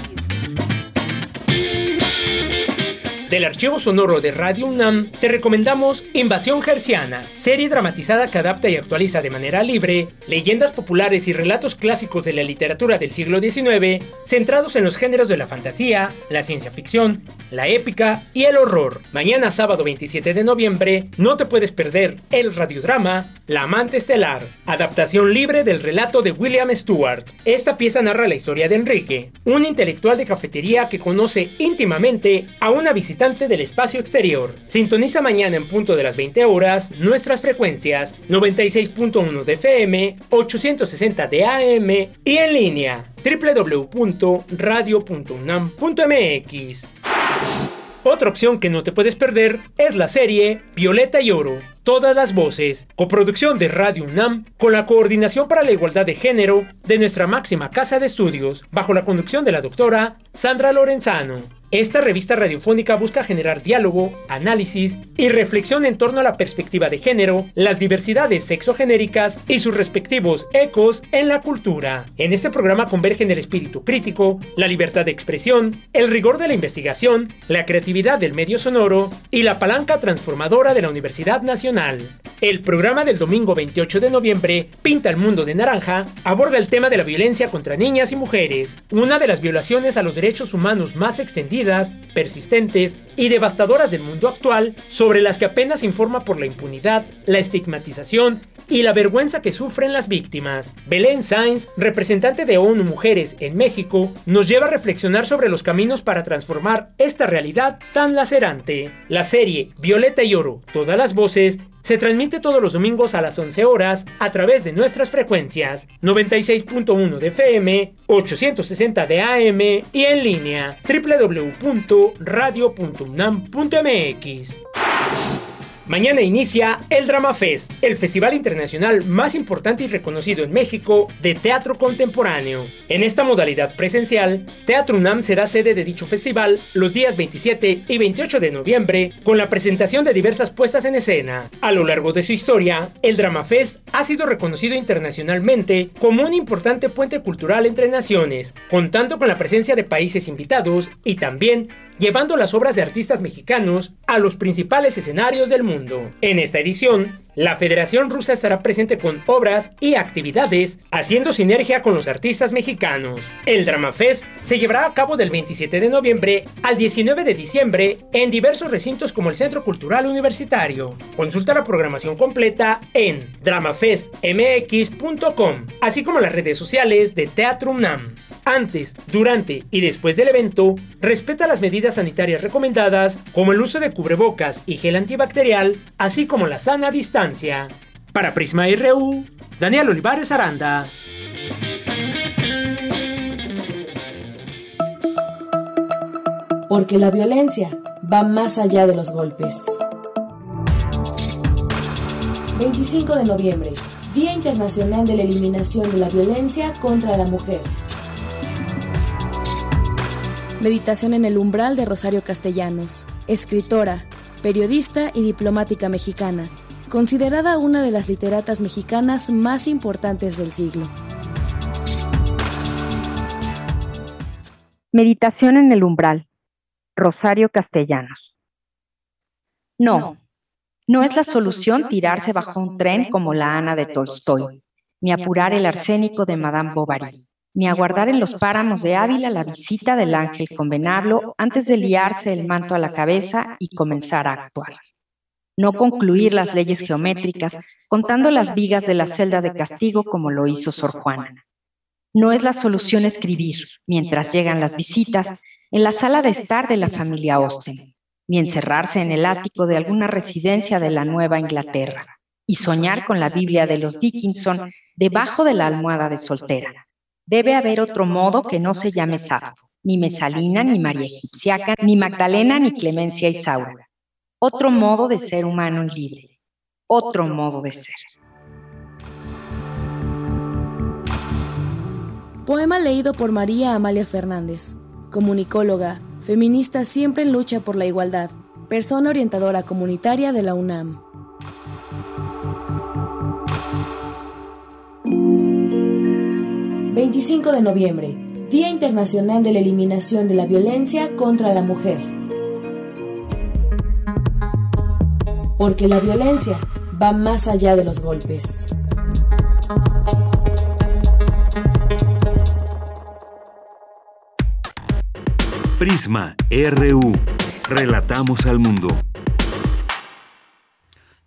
Del archivo sonoro de Radio UNAM te recomendamos Invasión Gerciana, serie dramatizada que adapta y actualiza de manera libre leyendas populares y relatos clásicos de la literatura del siglo XIX, centrados en los géneros de la fantasía, la ciencia ficción, la épica y el horror. Mañana sábado 27 de noviembre no te puedes perder el radiodrama La amante estelar, adaptación libre del relato de William Stewart. Esta pieza narra la historia de Enrique, un intelectual de cafetería que conoce íntimamente a una visitante del espacio exterior. Sintoniza mañana en punto de las 20 horas nuestras frecuencias 96.1 de FM, 860 de AM y en línea www.radio.unam.mx. Otra opción que no te puedes perder es la serie Violeta y Oro. Todas las voces, coproducción de Radio UNAM con la coordinación para la igualdad de género de nuestra máxima casa de estudios, bajo la conducción de la doctora Sandra Lorenzano. Esta revista radiofónica busca generar diálogo, análisis y reflexión en torno a la perspectiva de género, las diversidades sexogenéricas y sus respectivos ecos en la cultura. En este programa convergen el espíritu crítico, la libertad de expresión, el rigor de la investigación, la creatividad del medio sonoro y la palanca transformadora de la Universidad Nacional. El programa del domingo 28 de noviembre, Pinta el Mundo de Naranja, aborda el tema de la violencia contra niñas y mujeres, una de las violaciones a los derechos humanos más extendidas persistentes y devastadoras del mundo actual, sobre las que apenas informa por la impunidad, la estigmatización y la vergüenza que sufren las víctimas. Belén Sainz, representante de ONU Mujeres en México, nos lleva a reflexionar sobre los caminos para transformar esta realidad tan lacerante. La serie Violeta y Oro, todas las voces, se transmite todos los domingos a las 11 horas a través de nuestras frecuencias 96.1 de FM, 860 de AM y en línea www.radio.unam.mx. Mañana inicia el Drama Fest, el festival internacional más importante y reconocido en México de teatro contemporáneo. En esta modalidad presencial, Teatro UNAM será sede de dicho festival los días 27 y 28 de noviembre con la presentación de diversas puestas en escena. A lo largo de su historia, el Drama Fest ha sido reconocido internacionalmente como un importante puente cultural entre naciones, contando con la presencia de países invitados y también llevando las obras de artistas mexicanos a los principales escenarios del mundo. En esta edición, la Federación Rusa estará presente con obras y actividades, haciendo sinergia con los artistas mexicanos. El Drama Fest se llevará a cabo del 27 de noviembre al 19 de diciembre en diversos recintos como el Centro Cultural Universitario. Consulta la programación completa en dramafestmx.com, así como las redes sociales de Teatro UNAM. Antes, durante y después del evento, respeta las medidas sanitarias recomendadas como el uso de cubrebocas y gel antibacterial, así como la sana distancia. Para Prisma RU, Daniel Olivares Aranda. Porque la violencia va más allá de los golpes. 25 de noviembre, Día Internacional de la Eliminación de la Violencia contra la Mujer. Meditación en el umbral de Rosario Castellanos, escritora, periodista y diplomática mexicana, considerada una de las literatas mexicanas más importantes del siglo. Meditación en el umbral, Rosario Castellanos. No, no. es la solución tirarse bajo un tren como la Ana de Tolstoy, ni apurar el arsénico de Madame Bovary ni aguardar en los páramos de Ávila la visita del ángel con venablo antes de liarse el manto a la cabeza y comenzar a actuar. No concluir las leyes geométricas contando las vigas de la celda de castigo como lo hizo Sor Juana. No es la solución escribir, mientras llegan las visitas, en la sala de estar de la familia Austen, ni encerrarse en el ático de alguna residencia de la Nueva Inglaterra y soñar con la Biblia de los Dickinson debajo de la almohada de soltera Debe haber otro modo que no se llame Safo, ni Mesalina, ni María Egipciaca, ni Magdalena, ni Clemencia Isaura. Otro modo de ser humano y libre. Otro modo de ser. Poema leído por María Amalia Fernández, comunicóloga, feminista siempre en lucha por la igualdad, persona orientadora comunitaria de la UNAM. 25 de noviembre, Día Internacional de la Eliminación de la Violencia contra la Mujer. Porque la violencia va más allá de los golpes. Prisma RU. Relatamos al mundo.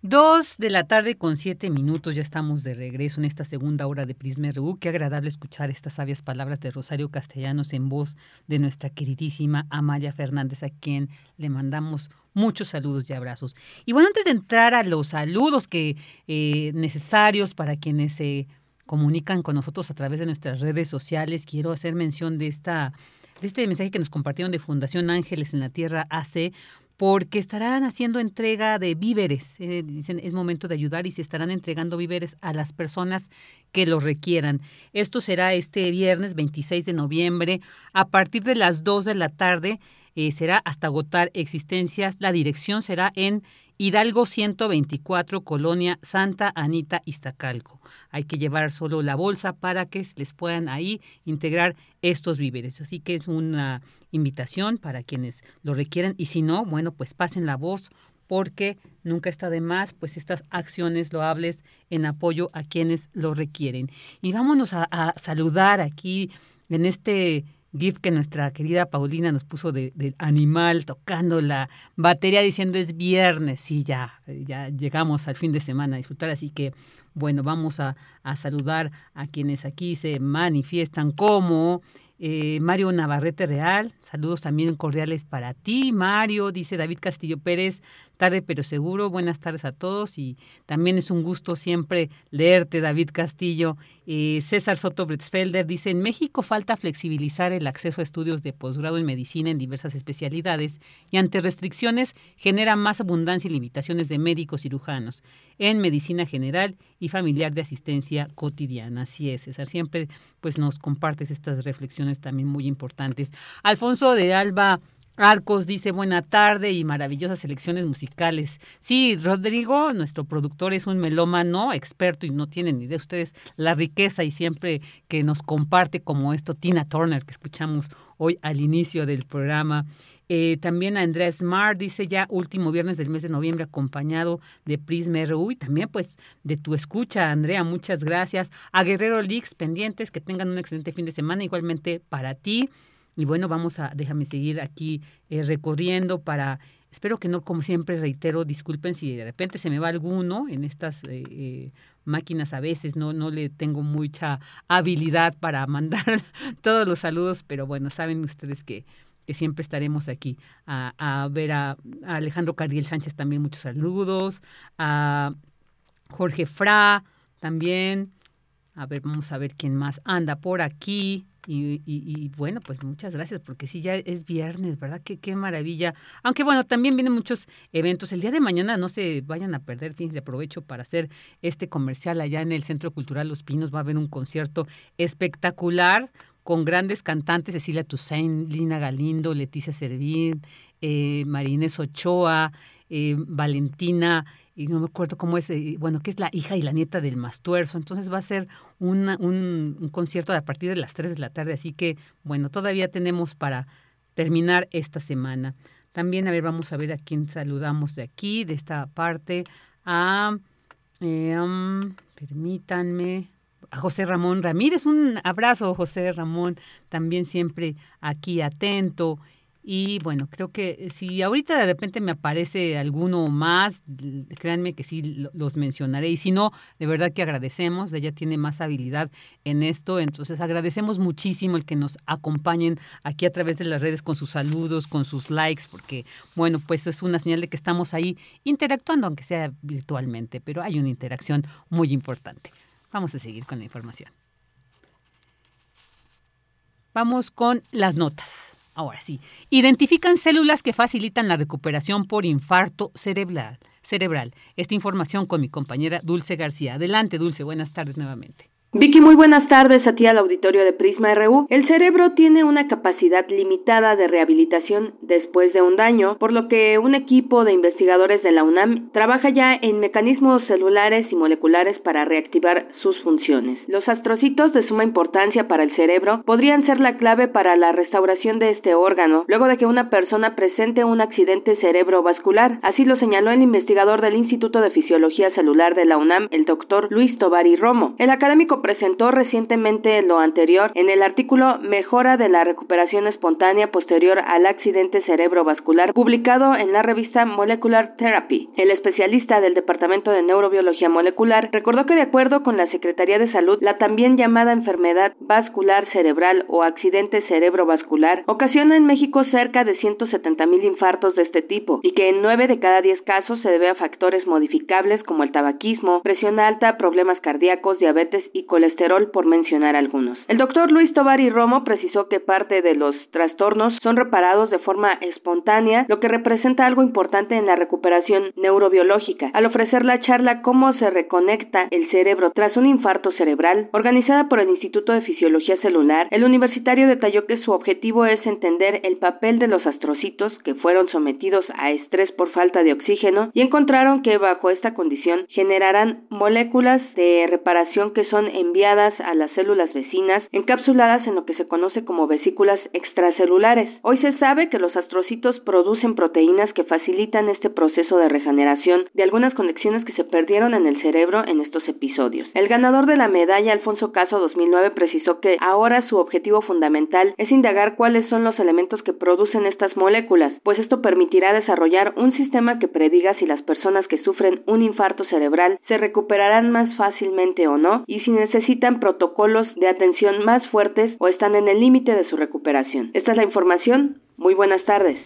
Dos de la tarde con siete minutos, ya estamos de regreso en esta segunda hora de Prisma RU. Qué agradable escuchar estas sabias palabras de Rosario Castellanos en voz de nuestra queridísima Amaya Fernández, a quien le mandamos muchos saludos y abrazos. Y bueno, antes de entrar a los saludos que eh, necesarios para quienes se comunican con nosotros a través de nuestras redes sociales, quiero hacer mención de esta de este mensaje que nos compartieron de Fundación Ángeles en la Tierra AC, porque estarán haciendo entrega de víveres. Eh, dicen, es momento de ayudar y se estarán entregando víveres a las personas que lo requieran. Esto será este viernes 26 de noviembre a partir de las 2 de la tarde eh, será hasta agotar existencias. La dirección será en Hidalgo 124, Colonia Santa Anita, Iztacalco. Hay que llevar solo la bolsa para que les puedan ahí integrar estos víveres. Así que es una invitación para quienes lo requieran y si no, bueno, pues pasen la voz porque nunca está de más pues estas acciones loables en apoyo a quienes lo requieren. Y vámonos a, saludar aquí en este GIF que nuestra querida Paulina nos puso del de animal tocando la batería diciendo es viernes. Sí, ya, ya llegamos al fin de semana a disfrutar, así que bueno, vamos a, a saludar a quienes aquí se manifiestan como eh, Mario Navarrete Real, saludos también cordiales para ti, Mario, dice David Castillo Pérez, tarde pero seguro, buenas tardes a todos y también es un gusto siempre leerte, David Castillo. Eh, César Soto Britzfelder dice, en México falta flexibilizar el acceso a estudios de posgrado en medicina en diversas especialidades y ante restricciones genera más abundancia y limitaciones de médicos cirujanos en medicina general y familiar de asistencia cotidiana. Así es, César, siempre pues nos compartes estas reflexiones también muy importantes. Alfonso de Alba Arcos dice buena tarde y maravillosas selecciones musicales. Sí, Rodrigo, nuestro productor, es un melómano experto y no tienen ni de ustedes la riqueza y siempre que nos comparte como esto Tina Turner que escuchamos hoy al inicio del programa. Eh, también Andrés Smart dice ya último viernes del mes de noviembre acompañado de Prisma RU y también pues de tu escucha, Andrea, muchas gracias. A Guerrero Leaks pendientes, que tengan un excelente fin de semana igualmente para ti. Y bueno, vamos a, déjame seguir aquí eh, recorriendo para, espero que no, como siempre reitero, disculpen si de repente se me va alguno en estas eh, eh, máquinas a veces, no, no le tengo mucha habilidad para mandar [LAUGHS] todos los saludos, pero bueno, saben ustedes que, que siempre estaremos aquí a, a ver a, a Alejandro Cardiel Sánchez también muchos saludos, a Jorge Fra también, a ver, vamos a ver quién más anda por aquí. Y, bueno, pues muchas gracias, porque sí, ya es viernes, ¿verdad? Qué, qué maravilla. Aunque bueno, también vienen muchos eventos. El día de mañana no se vayan a perder, fines de aprovecho para hacer este comercial allá en el Centro Cultural Los Pinos. Va a haber un concierto espectacular con grandes cantantes, Cecilia Toussaint, Lina Galindo, Leticia Servín, eh, Marínez Ochoa, eh, Valentina y no me acuerdo cómo es, eh, bueno, que es la hija y la nieta del Mastuerzo. Entonces va a ser un, un, concierto a partir de las 3 de la tarde, así que, bueno, todavía tenemos para terminar esta semana. También, a ver, vamos a ver a quién saludamos de aquí, de esta parte. A, eh, um, permítanme, a José Ramón Ramírez. Un abrazo, José Ramón, también siempre aquí atento. Y bueno, creo que si ahorita de repente me aparece alguno más, créanme que sí los mencionaré. Y si no, de verdad que agradecemos, ella tiene más habilidad en esto. Entonces agradecemos muchísimo el que nos acompañen aquí a través de las redes con sus saludos, con sus likes, porque bueno, pues es una señal de que estamos ahí interactuando, aunque sea virtualmente, pero hay una interacción muy importante. Vamos a seguir con la información. Vamos con las notas. Ahora sí, identifican células que facilitan la recuperación por infarto cerebral. cerebral. Esta información con mi compañera Dulce García. Adelante, Dulce, buenas tardes nuevamente. Vicky, muy buenas tardes a ti al auditorio de Prisma RU. El cerebro tiene una capacidad limitada de rehabilitación después de un daño, por lo que un equipo de investigadores de la UNAM trabaja ya en mecanismos celulares y moleculares para reactivar sus funciones. Los astrocitos de suma importancia para el cerebro podrían ser la clave para la restauración de este órgano luego de que una persona presente un accidente cerebrovascular. Así lo señaló el investigador del Instituto de Fisiología Celular de la UNAM, el doctor Luis Tovari Romo. El académico presentó recientemente lo anterior en el artículo Mejora de la recuperación espontánea posterior al accidente cerebrovascular publicado en la revista Molecular Therapy. El especialista del Departamento de Neurobiología Molecular recordó que de acuerdo con la Secretaría de Salud, la también llamada enfermedad vascular cerebral o accidente cerebrovascular ocasiona en México cerca de 170 mil infartos de este tipo y que en 9 de cada 10 casos se debe a factores modificables como el tabaquismo, presión alta, problemas cardíacos, diabetes y colesterol, por mencionar algunos. El doctor Luis Tovari Romo precisó que parte de los trastornos son reparados de forma espontánea, lo que representa algo importante en la recuperación neurobiológica. Al ofrecer la charla Cómo se reconecta el cerebro tras un infarto cerebral, organizada por el Instituto de Fisiología Celular, el universitario detalló que su objetivo es entender el papel de los astrocitos que fueron sometidos a estrés por falta de oxígeno y encontraron que bajo esta condición generarán moléculas de reparación que son enviadas a las células vecinas encapsuladas en lo que se conoce como vesículas extracelulares. Hoy se sabe que los astrocitos producen proteínas que facilitan este proceso de regeneración de algunas conexiones que se perdieron en el cerebro en estos episodios. El ganador de la medalla Alfonso Caso 2009 precisó que ahora su objetivo fundamental es indagar cuáles son los elementos que producen estas moléculas, pues esto permitirá desarrollar un sistema que prediga si las personas que sufren un infarto cerebral se recuperarán más fácilmente o no y si necesitan protocolos de atención más fuertes o están en el límite de su recuperación. Esta es la información. Muy buenas tardes.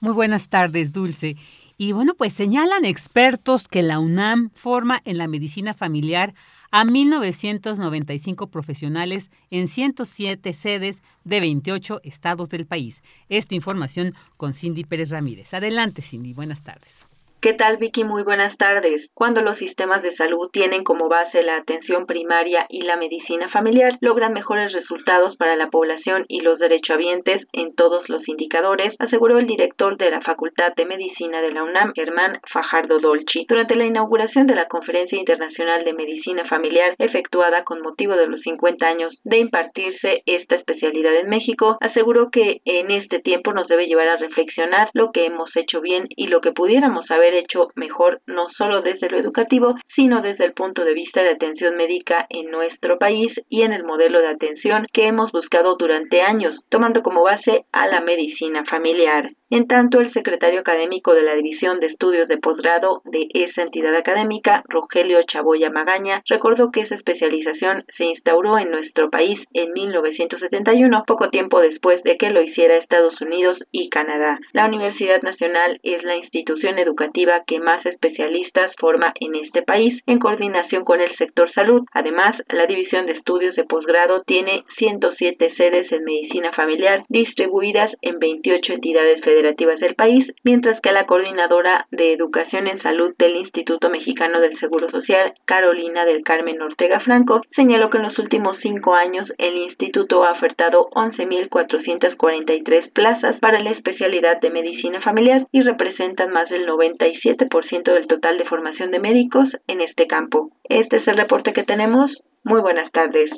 Muy buenas tardes, Dulce. Y bueno, pues señalan expertos que la UNAM forma en la medicina familiar a 1.995 profesionales en 107 sedes de 28 estados del país. Esta información con Cindy Pérez Ramírez. Adelante, Cindy. Buenas tardes. ¿Qué tal, Vicky? Muy buenas tardes. Cuando los sistemas de salud tienen como base la atención primaria y la medicina familiar, logran mejores resultados para la población y los derechohabientes en todos los indicadores, aseguró el director de la Facultad de Medicina de la UNAM, Germán Fajardo Dolci, durante la inauguración de la Conferencia Internacional de Medicina Familiar efectuada con motivo de los 50 años de impartirse esta especialidad en México, aseguró que en este tiempo nos debe llevar a reflexionar lo que hemos hecho bien y lo que pudiéramos hecho mejor no solo desde lo educativo, sino desde el punto de vista de atención médica en nuestro país y en el modelo de atención que hemos buscado durante años, tomando como base a la medicina familiar. En tanto, el secretario académico de la División de Estudios de Posgrado de esa entidad académica, Rogelio Chaboya Magaña, recordó que esa especialización se instauró en nuestro país en 1971, poco tiempo después de que lo hiciera Estados Unidos y Canadá. La Universidad Nacional es la institución educativa que más especialistas forma en este país, en coordinación con el sector salud. Además, la División de Estudios de Posgrado tiene 107 sedes en medicina familiar, distribuidas en 28 entidades federales del país, mientras que la coordinadora de Educación en Salud del Instituto Mexicano del Seguro Social, Carolina del Carmen Ortega Franco, señaló que en los últimos cinco años el instituto ha ofertado 11.443 plazas para la especialidad de medicina familiar y representan más del 97% del total de formación de médicos en este campo. Este es el reporte que tenemos. Muy buenas tardes.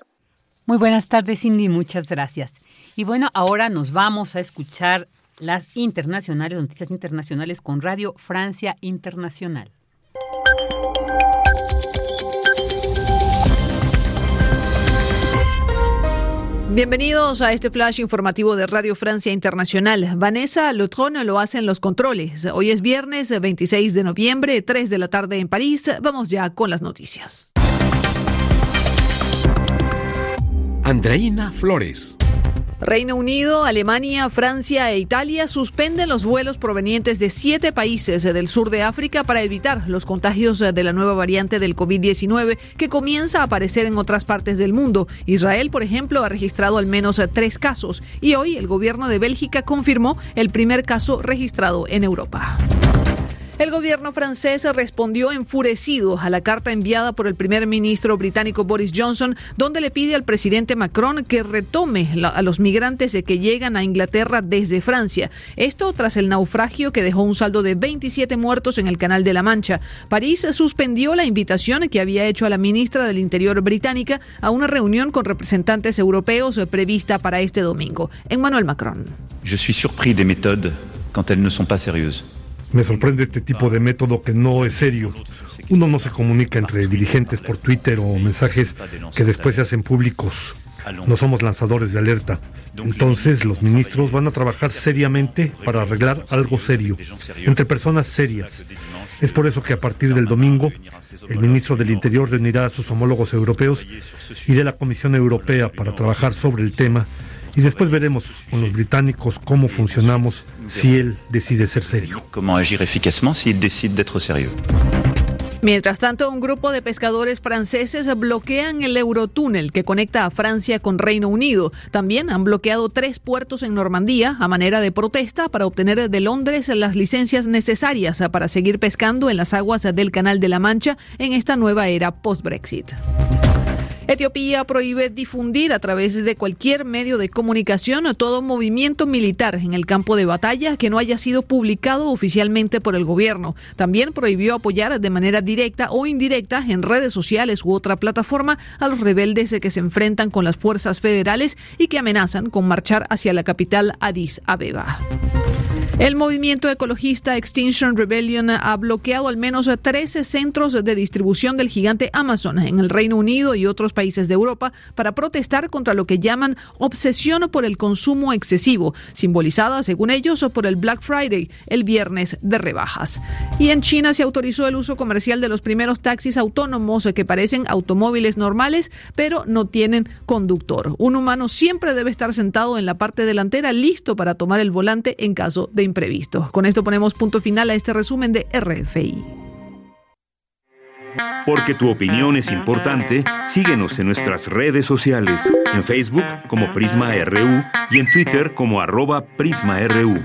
Muy buenas tardes, Cindy. Muchas gracias. Y bueno, ahora nos vamos a escuchar las internacionales, noticias internacionales con Radio Francia Internacional. Bienvenidos a este flash informativo de Radio Francia Internacional. Vanessa Lotron lo hace en los controles. Hoy es viernes 26 de noviembre, 3 de la tarde en París. Vamos ya con las noticias. Andreina Flores. Reino Unido, Alemania, Francia e Italia suspenden los vuelos provenientes de siete países del sur de África para evitar los contagios de la nueva variante del COVID-19 que comienza a aparecer en otras partes del mundo. Israel, por ejemplo, ha registrado al menos tres casos y hoy el gobierno de Bélgica confirmó el primer caso registrado en Europa. El gobierno francés respondió enfurecido a la carta enviada por el primer ministro británico Boris Johnson, donde le pide al presidente Macron que retome a los migrantes que llegan a Inglaterra desde Francia. Esto tras el naufragio que dejó un saldo de 27 muertos en el Canal de la Mancha. París suspendió la invitación que había hecho a la ministra del Interior británica a una reunión con representantes europeos prevista para este domingo. Emmanuel Macron. Je suis surpris des méthodes quand elles ne sont pas sérieuses. Me sorprende este tipo de método que no es serio. Uno no se comunica entre dirigentes por Twitter o mensajes que después se hacen públicos. No somos lanzadores de alerta. Entonces los ministros van a trabajar seriamente para arreglar algo serio, entre personas serias. Es por eso que a partir del domingo, el ministro del Interior reunirá a sus homólogos europeos y de la Comisión Europea para trabajar sobre el tema y después veremos con los británicos cómo funcionamos si él decide ser serio. Cómo agir eficazmente si él decide d'être sérieux. Mientras tanto, un grupo de pescadores franceses bloquean el Eurotúnel que conecta a Francia con Reino Unido. También han bloqueado tres puertos en Normandía a manera de protesta para obtener de Londres las licencias necesarias para seguir pescando en las aguas del Canal de la Mancha en esta nueva era post-Brexit. Etiopía prohíbe difundir a través de cualquier medio de comunicación todo movimiento militar en el campo de batalla que no haya sido publicado oficialmente por el gobierno. También prohibió apoyar de manera directa o indirecta en redes sociales u otra plataforma a los rebeldes que se enfrentan con las fuerzas federales y que amenazan con marchar hacia la capital Addis Abeba. El movimiento ecologista Extinction Rebellion ha bloqueado al menos 13 centros de distribución del gigante Amazon en el Reino Unido y otros países de Europa para protestar contra lo que llaman obsesión por el consumo excesivo, simbolizada, según ellos, por el Black Friday, el viernes de rebajas. Y en China se autorizó el uso comercial de los primeros taxis autónomos que parecen automóviles normales, pero no tienen conductor. Un humano siempre debe estar sentado en la parte delantera, listo para tomar el volante en caso de imprevistos. Con esto ponemos punto final a este resumen de RFI. Porque tu opinión es importante, síguenos en nuestras redes sociales, en Facebook como Prisma RU y en Twitter como arroba PrismaRU.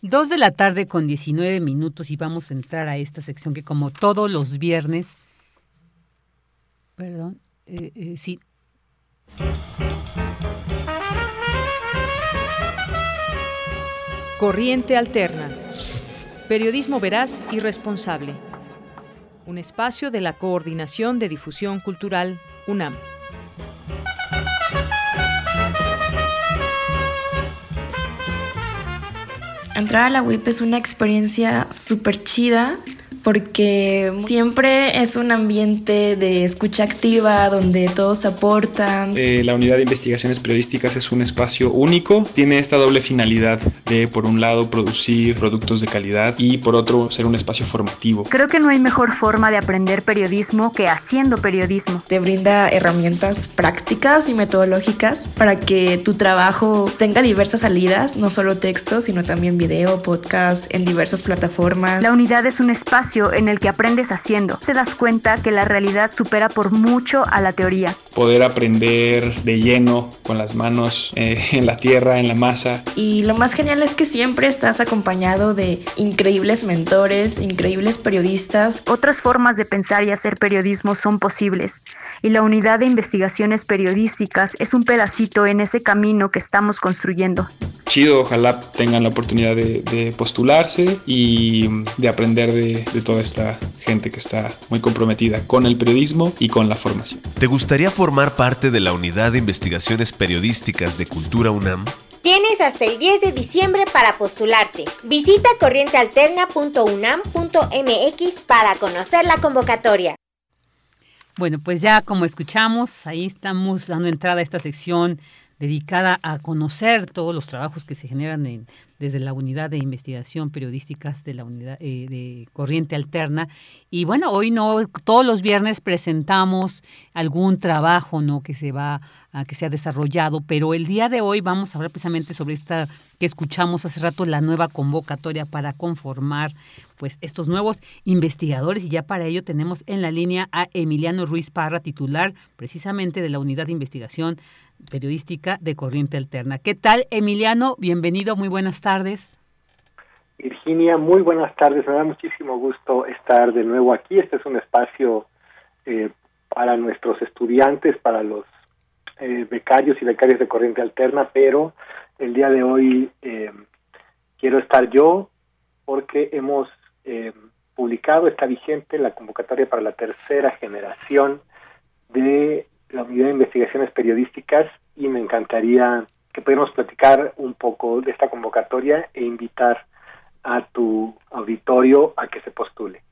Dos de la tarde con 19 minutos y vamos a entrar a esta sección que como todos los viernes, perdón, eh, eh, sí, Corriente Alterna. Periodismo veraz y responsable. Un espacio de la Coordinación de Difusión Cultural, UNAM. Entrar a la WIP es una experiencia súper chida porque siempre es un ambiente de escucha activa donde todos aportan. Eh, la unidad de investigaciones periodísticas es un espacio único, tiene esta doble finalidad de por un lado producir productos de calidad y por otro ser un espacio formativo. Creo que no hay mejor forma de aprender periodismo que haciendo periodismo. Te brinda herramientas prácticas y metodológicas para que tu trabajo tenga diversas salidas, no solo texto, sino también video, podcast en diversas plataformas. La unidad es un espacio en el que aprendes haciendo. Te das cuenta que la realidad supera por mucho a la teoría. Poder aprender de lleno con las manos eh, [LAUGHS] en la tierra, en la masa. Y lo más genial es que siempre estás acompañado de increíbles mentores, increíbles periodistas. Otras formas de pensar y hacer periodismo son posibles. Y la unidad de investigaciones periodísticas es un pedacito en ese camino que estamos construyendo. Chido, ojalá tengan la oportunidad de, postularse y de aprender de, de toda esta gente que está muy comprometida con el periodismo y con la formación. ¿Te gustaría formar parte de la unidad de investigaciones periodísticas de Cultura UNAM? Tienes hasta el 10 de diciembre para postularte. Visita corrientealterna.unam.mx para conocer la convocatoria. Bueno, pues ya como escuchamos, ahí estamos dando entrada a esta sección dedicada a conocer todos los trabajos que se generan en, desde la unidad de investigación periodísticas de la unidad eh, de corriente alterna. Y bueno hoy no todos los viernes presentamos algún trabajo no que se va a que se ha desarrollado pero el día de hoy vamos a hablar precisamente sobre esta que escuchamos hace rato la nueva convocatoria para conformar pues estos nuevos investigadores. Y ya para ello tenemos en la línea a Emiliano Ruiz Parra titular precisamente de la unidad de investigación periodística de Corriente Alterna. ¿Qué tal, Emiliano? Bienvenido, muy buenas tardes. Virginia, muy buenas tardes. Me da muchísimo gusto estar de nuevo aquí. Este es un espacio eh, para nuestros estudiantes, para los eh, becarios y becarias de Corriente Alterna, pero el día de hoy eh, quiero estar yo porque hemos publicado, está vigente la convocatoria para la tercera generación de la unidad de investigaciones periodísticas y me encantaría que pudiéramos platicar un poco de esta convocatoria e invitar a tu auditorio a que se postule.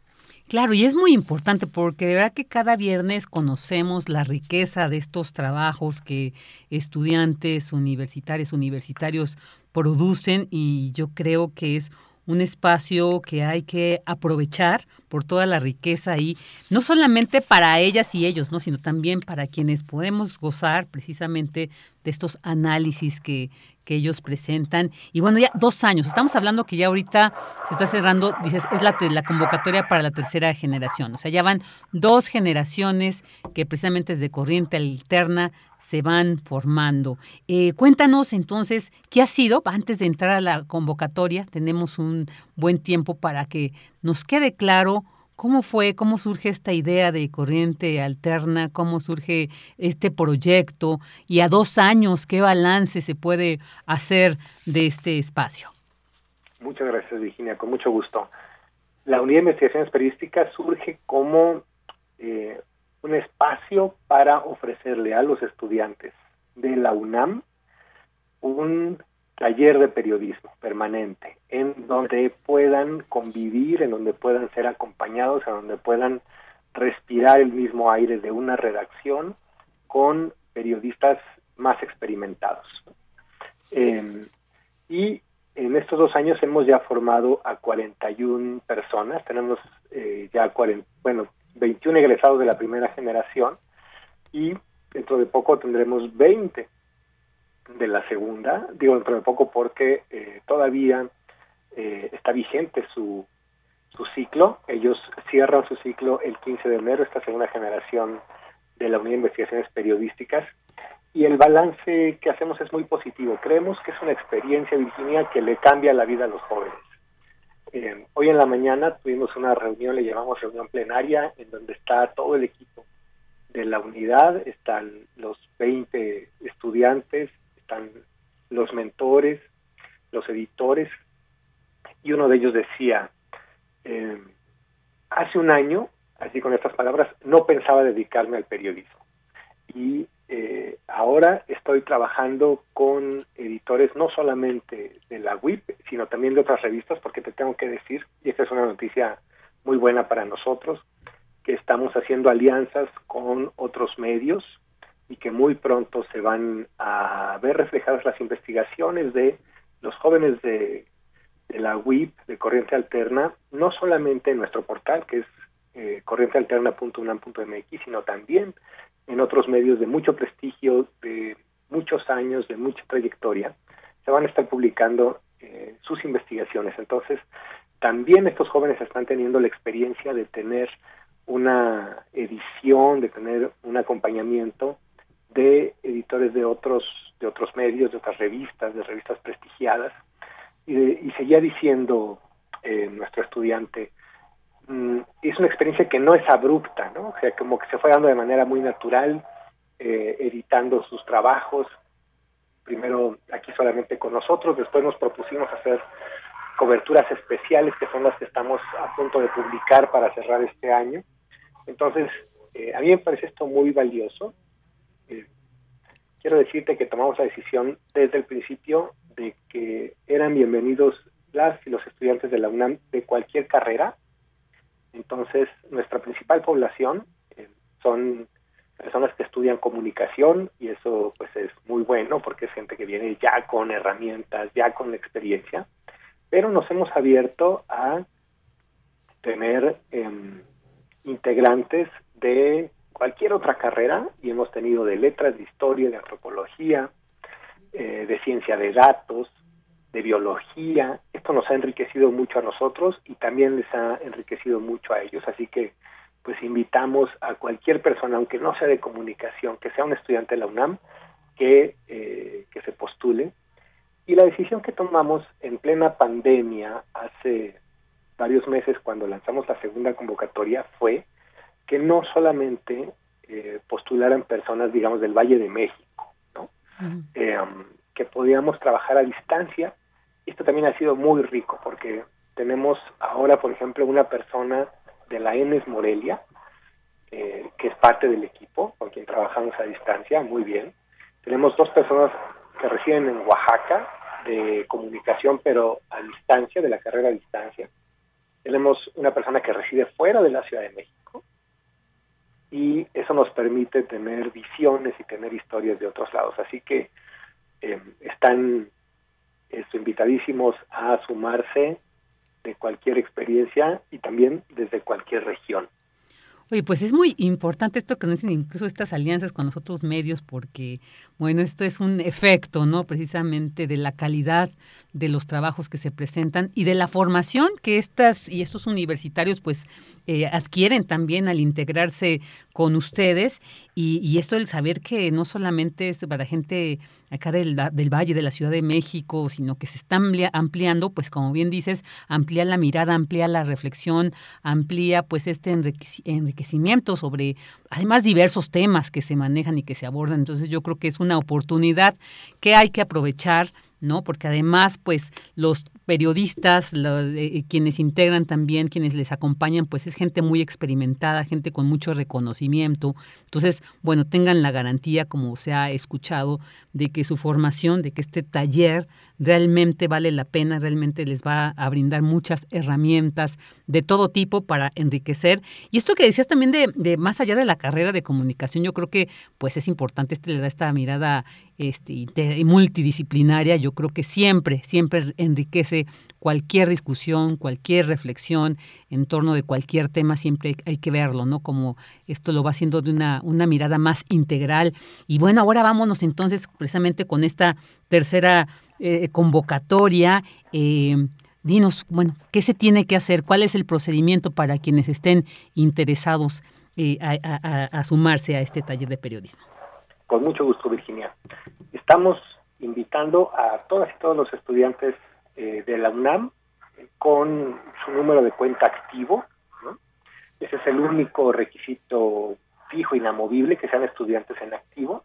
Claro, y es muy importante porque de verdad que cada viernes conocemos la riqueza de estos trabajos que estudiantes universitarios, universitarios producen y yo creo que es un espacio que hay que aprovechar por toda la riqueza ahí, no solamente para ellas y ellos, ¿no? sino también para quienes podemos gozar precisamente de estos análisis que, que ellos presentan. Y bueno, ya dos años, estamos hablando que ya ahorita se está cerrando, dices, es la, la convocatoria para la tercera generación, o sea, ya van dos generaciones que precisamente desde corriente alterna se van formando. Eh, cuéntanos entonces qué ha sido, antes de entrar a la convocatoria, tenemos un buen tiempo para que nos quede claro ¿Cómo fue, cómo surge esta idea de corriente alterna? ¿Cómo surge este proyecto? Y a dos años, ¿qué balance se puede hacer de este espacio? Muchas gracias, Virginia, con mucho gusto. La Unidad de Investigaciones Periodísticas surge como eh, un espacio para ofrecerle a los estudiantes de la UNAM un taller de periodismo permanente, en donde puedan convivir, en donde puedan ser acompañados, en donde puedan respirar el mismo aire de una redacción con periodistas más experimentados. Em, y en estos dos años hemos ya formado a 41 personas, tenemos eh, ya 40, bueno, 21 egresados de la primera generación y dentro de poco tendremos 20 de la segunda, digo dentro de poco porque eh, todavía eh, está vigente su, su ciclo, ellos cierran su ciclo el 15 de enero, esta segunda generación de la Unidad de Investigaciones Periodísticas, y el balance que hacemos es muy positivo. Creemos que es una experiencia, Virginia, que le cambia la vida a los jóvenes. Eh, hoy en la mañana tuvimos una reunión, le llamamos reunión plenaria, en donde está todo el equipo de la unidad, están los 20 estudiantes, están los mentores, los editores, y uno de ellos decía, eh, hace un año, así con estas palabras, no pensaba dedicarme al periodismo. Y eh, ahora estoy trabajando con editores no solamente de la WIP, sino también de otras revistas, porque te tengo que decir, y esta es una noticia muy buena para nosotros, que estamos haciendo alianzas con otros medios y que muy pronto se van a ver reflejadas las investigaciones de los jóvenes de, la WIP, de Corriente Alterna, no solamente en nuestro portal, que es eh, corrientealterna.unam.mx, sino también en otros medios de mucho prestigio, de muchos años, de mucha trayectoria, se van a estar publicando eh, sus investigaciones. Entonces, también estos jóvenes están teniendo la experiencia de tener una edición, de tener un acompañamiento de editores de otros de otros medios, de otras revistas, de revistas prestigiadas, y, y seguía diciendo eh, nuestro estudiante, mm, es una experiencia que no es abrupta, ¿no? O sea, como que se fue dando de manera muy natural, eh, editando sus trabajos, primero aquí solamente con nosotros, después nos propusimos hacer coberturas especiales que son las que estamos a punto de publicar para cerrar este año. Entonces, eh, a mí me parece esto muy valioso quiero decirte que tomamos la decisión desde el principio de que eran bienvenidos las y los estudiantes de la UNAM de cualquier carrera. Entonces, nuestra principal población eh, son personas que estudian comunicación y eso pues es muy bueno porque es gente que viene ya con herramientas, ya con experiencia, pero nos hemos abierto a tener em, integrantes de cualquier otra carrera y hemos tenido de letras, de historia, de antropología, eh, de ciencia de datos, de biología. Esto nos ha enriquecido mucho a nosotros y también les ha enriquecido mucho a ellos. Así que pues invitamos a cualquier persona, aunque no sea de comunicación, que sea un estudiante de la UNAM, que, eh, que se postule. Y la decisión que tomamos en plena pandemia hace varios meses cuando lanzamos la segunda convocatoria fue que no solamente eh, postularan personas, digamos, del Valle de México, ¿no? Eh, um, que podíamos trabajar a distancia. Esto también ha sido muy rico porque tenemos ahora, por ejemplo, una persona de la ENES Morelia, eh, que es parte del equipo con quien trabajamos a distancia, muy bien. Tenemos dos personas que residen en Oaxaca, de comunicación, pero a distancia, de la carrera a distancia. Tenemos una persona que reside fuera de la Ciudad de México y eso nos permite tener visiones y tener historias de otros lados. Así que eh, están invitadísimos a sumarse de cualquier experiencia y también desde cualquier región. Oye, pues es muy importante esto que nos dicen incluso estas alianzas con los otros medios, porque, bueno, esto es un efecto, ¿no? Precisamente de la calidad de los trabajos que se presentan y de la formación que estas y estos universitarios, pues, eh, adquieren también al integrarse con ustedes. Y, esto el saber que no solamente es para gente acá del, del, Valle, de la Ciudad de México, sino que se está ampliando, pues como bien dices, amplía la mirada, amplía la reflexión, amplía pues este enriquecimiento sobre además diversos temas que se manejan y que se abordan. Entonces yo creo que es una oportunidad que hay que aprovechar ¿no? Porque además, pues, los periodistas, eh, quienes integran también, quienes les acompañan, pues es gente muy experimentada, gente con mucho reconocimiento. Entonces, bueno, tengan la garantía, como se ha escuchado, de que su formación, de que este taller realmente vale la pena, realmente les va a brindar muchas herramientas de todo tipo para enriquecer. Y esto que decías también de, de más allá de la carrera de comunicación, yo creo que pues es importante, este le da esta mirada este, multidisciplinaria, yo creo que siempre, siempre enriquece cualquier discusión, cualquier reflexión en torno de cualquier tema, siempre hay que verlo, ¿no? Como esto lo va haciendo de una, una mirada más integral. Y bueno, ahora vámonos entonces precisamente con esta tercera eh, convocatoria. Eh, dinos, bueno, ¿qué se tiene que hacer? ¿Cuál es el procedimiento para quienes estén interesados eh, a, sumarse a este taller de periodismo? Con mucho gusto, Virginia. Estamos invitando a todas y todos los estudiantes de la UNAM con su número de cuenta activo. Ese es el único requisito fijo, inamovible, que sean estudiantes en activo,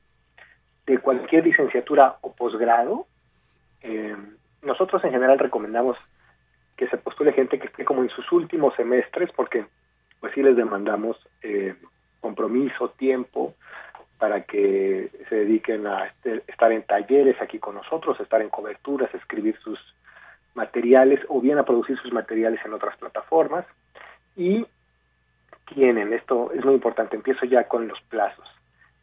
de cualquier licenciatura o posgrado, eh, nosotros en general recomendamos que se postule gente que esté como en sus últimos semestres, porque pues sí les demandamos eh, compromiso, tiempo, para que se dediquen a este, estar en talleres aquí con nosotros, estar en coberturas, escribir sus materiales o bien a producir sus materiales en otras plataformas. Y tienen, esto es muy importante, empiezo ya con los plazos,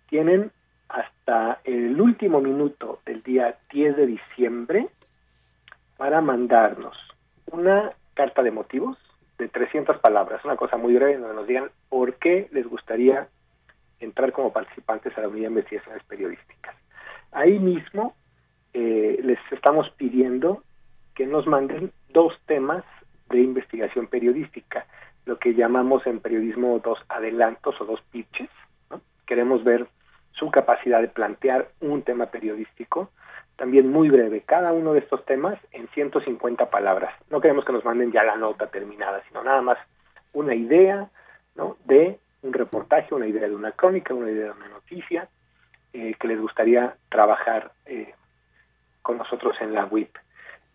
tienen hasta el último minuto del día 10 de diciembre para mandarnos una carta de motivos de 300 palabras, una cosa muy breve donde nos digan por qué les gustaría entrar como participantes a la unidad de investigaciones periodísticas. Ahí mismo eh, les estamos pidiendo que nos manden dos temas de investigación periodística, lo que llamamos en periodismo dos adelantos o dos pitches. Queremos ver su capacidad de plantear un tema periodístico, también muy breve, cada uno de estos temas en 150 palabras. No queremos que nos manden ya la nota terminada, sino nada más una idea de un reportaje, una idea de una crónica, una idea de una noticia eh, que les gustaría trabajar eh, con nosotros en la WIP.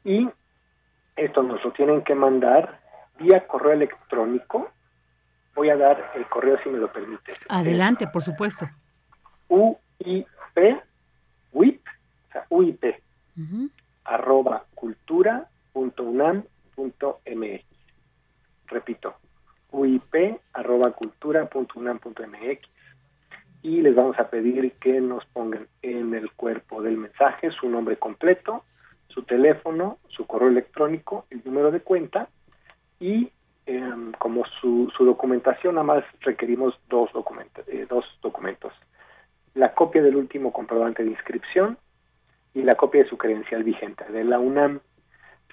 Y esto nos lo tienen que mandar vía correo electrónico. Voy a dar el correo si me lo permite. Adelante, por supuesto. UIP, WIP, o sea, UIP, arroba cultura punto unam punto mx. Repito, UIP arroba cultura punto unam punto mx. Y les vamos a pedir que nos pongan en el cuerpo del mensaje su nombre completo, su teléfono, su correo electrónico, el número de cuenta y em, como su, su documentación, nada más requerimos dos, documentos, eh, dos documentos la copia del último comprobante de inscripción y la copia de su credencial vigente de la UNAM.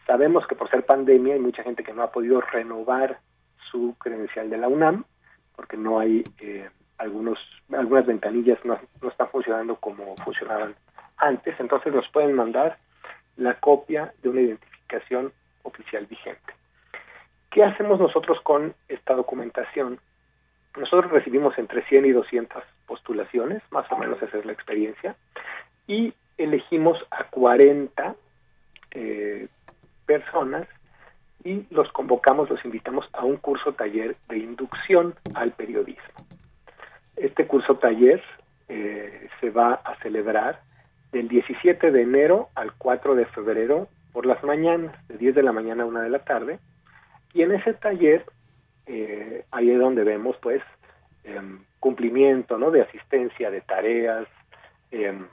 Sabemos que por ser pandemia hay mucha gente que no ha podido renovar su credencial de la UNAM porque no hay eh, algunos algunas ventanillas no, no están funcionando como funcionaban antes, entonces nos pueden mandar la copia de una identificación oficial vigente. ¿Qué hacemos nosotros con esta documentación? Nosotros recibimos entre 100 y 200 postulaciones, más o menos esa es la experiencia, y elegimos a 40 eh, personas y los convocamos, los invitamos a un curso taller de inducción al periodismo. Este curso taller eh, se va a celebrar del 17 de enero al 4 de febrero por las mañanas, de 10 de la mañana a 1 de la tarde, y en ese taller eh, ahí es donde vemos pues em, cumplimiento ¿no? de asistencia de tareas, em,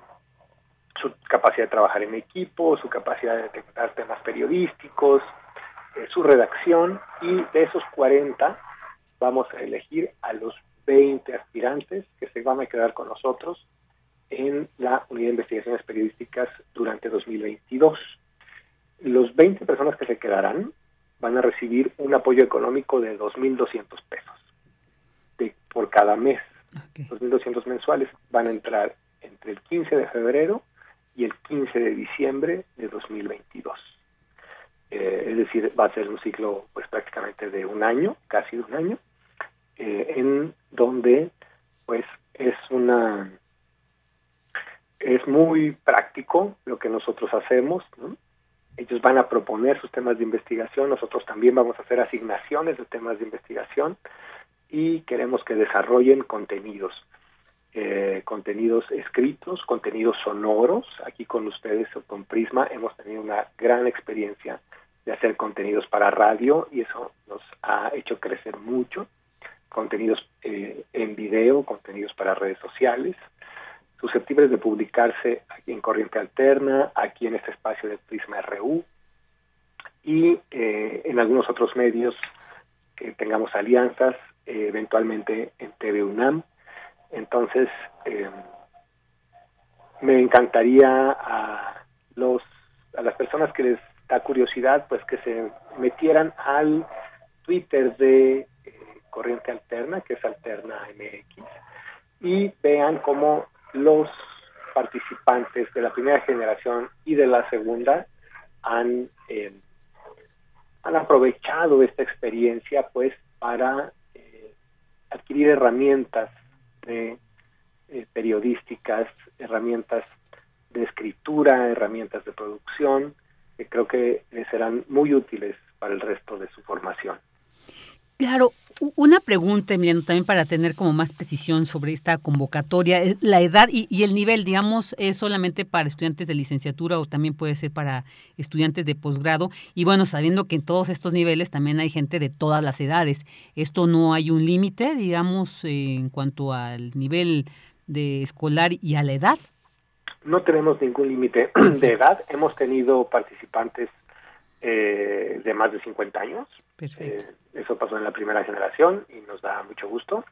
su capacidad de trabajar en equipo, su capacidad de detectar temas periodísticos, eh, su redacción y de esos 40 vamos a elegir a los 20 aspirantes que se van a quedar con nosotros en la Unidad de Investigaciones Periodísticas durante 2022. Los 20 personas que se quedarán van a recibir un apoyo económico de 2.200 pesos de, por cada mes. 2.200 mensuales van a entrar entre el 15 de febrero y el 15 de diciembre de 2022. Eh, es decir, va a ser un ciclo pues prácticamente de un año, casi de un año, eh, en donde pues es una es muy práctico lo que nosotros hacemos, ellos van a proponer sus temas de investigación, nosotros también vamos a hacer asignaciones de temas de investigación y queremos que desarrollen contenidos, eh, contenidos escritos, contenidos sonoros. Aquí con ustedes, con Prisma, hemos tenido una gran experiencia de hacer contenidos para radio y eso nos ha hecho crecer mucho. Contenidos eh, en video, contenidos para redes sociales, susceptibles de publicarse aquí en Corriente Alterna, aquí en este espacio de Prisma RU y eh, en algunos otros medios que tengamos alianzas, eh, eventualmente en TV UNAM. Entonces, me encantaría a los a las personas que les da curiosidad, pues que se metieran al Twitter de eh, Corriente Alterna, que es Alterna MX, y vean cómo los participantes de la primera generación y de la segunda han, eh, han aprovechado esta experiencia pues para eh, adquirir herramientas de, periodísticas, herramientas de escritura, herramientas de producción, que creo que les serán muy útiles para el resto de su formación. Claro, una pregunta, Emiliano, también para tener como más precisión sobre esta convocatoria. La edad y, el nivel, digamos, es solamente para estudiantes de licenciatura o también puede ser para estudiantes de posgrado. Y bueno, sabiendo que en todos estos niveles también hay gente de todas las edades. ¿Esto no hay un límite, digamos, en cuanto al nivel de escolar y a la edad? No tenemos ningún límite [CLEARS THROAT] de edad. Hemos tenido participantes eh, de más de 50 años. Eh, eso pasó en la primera generación y nos da mucho gusto.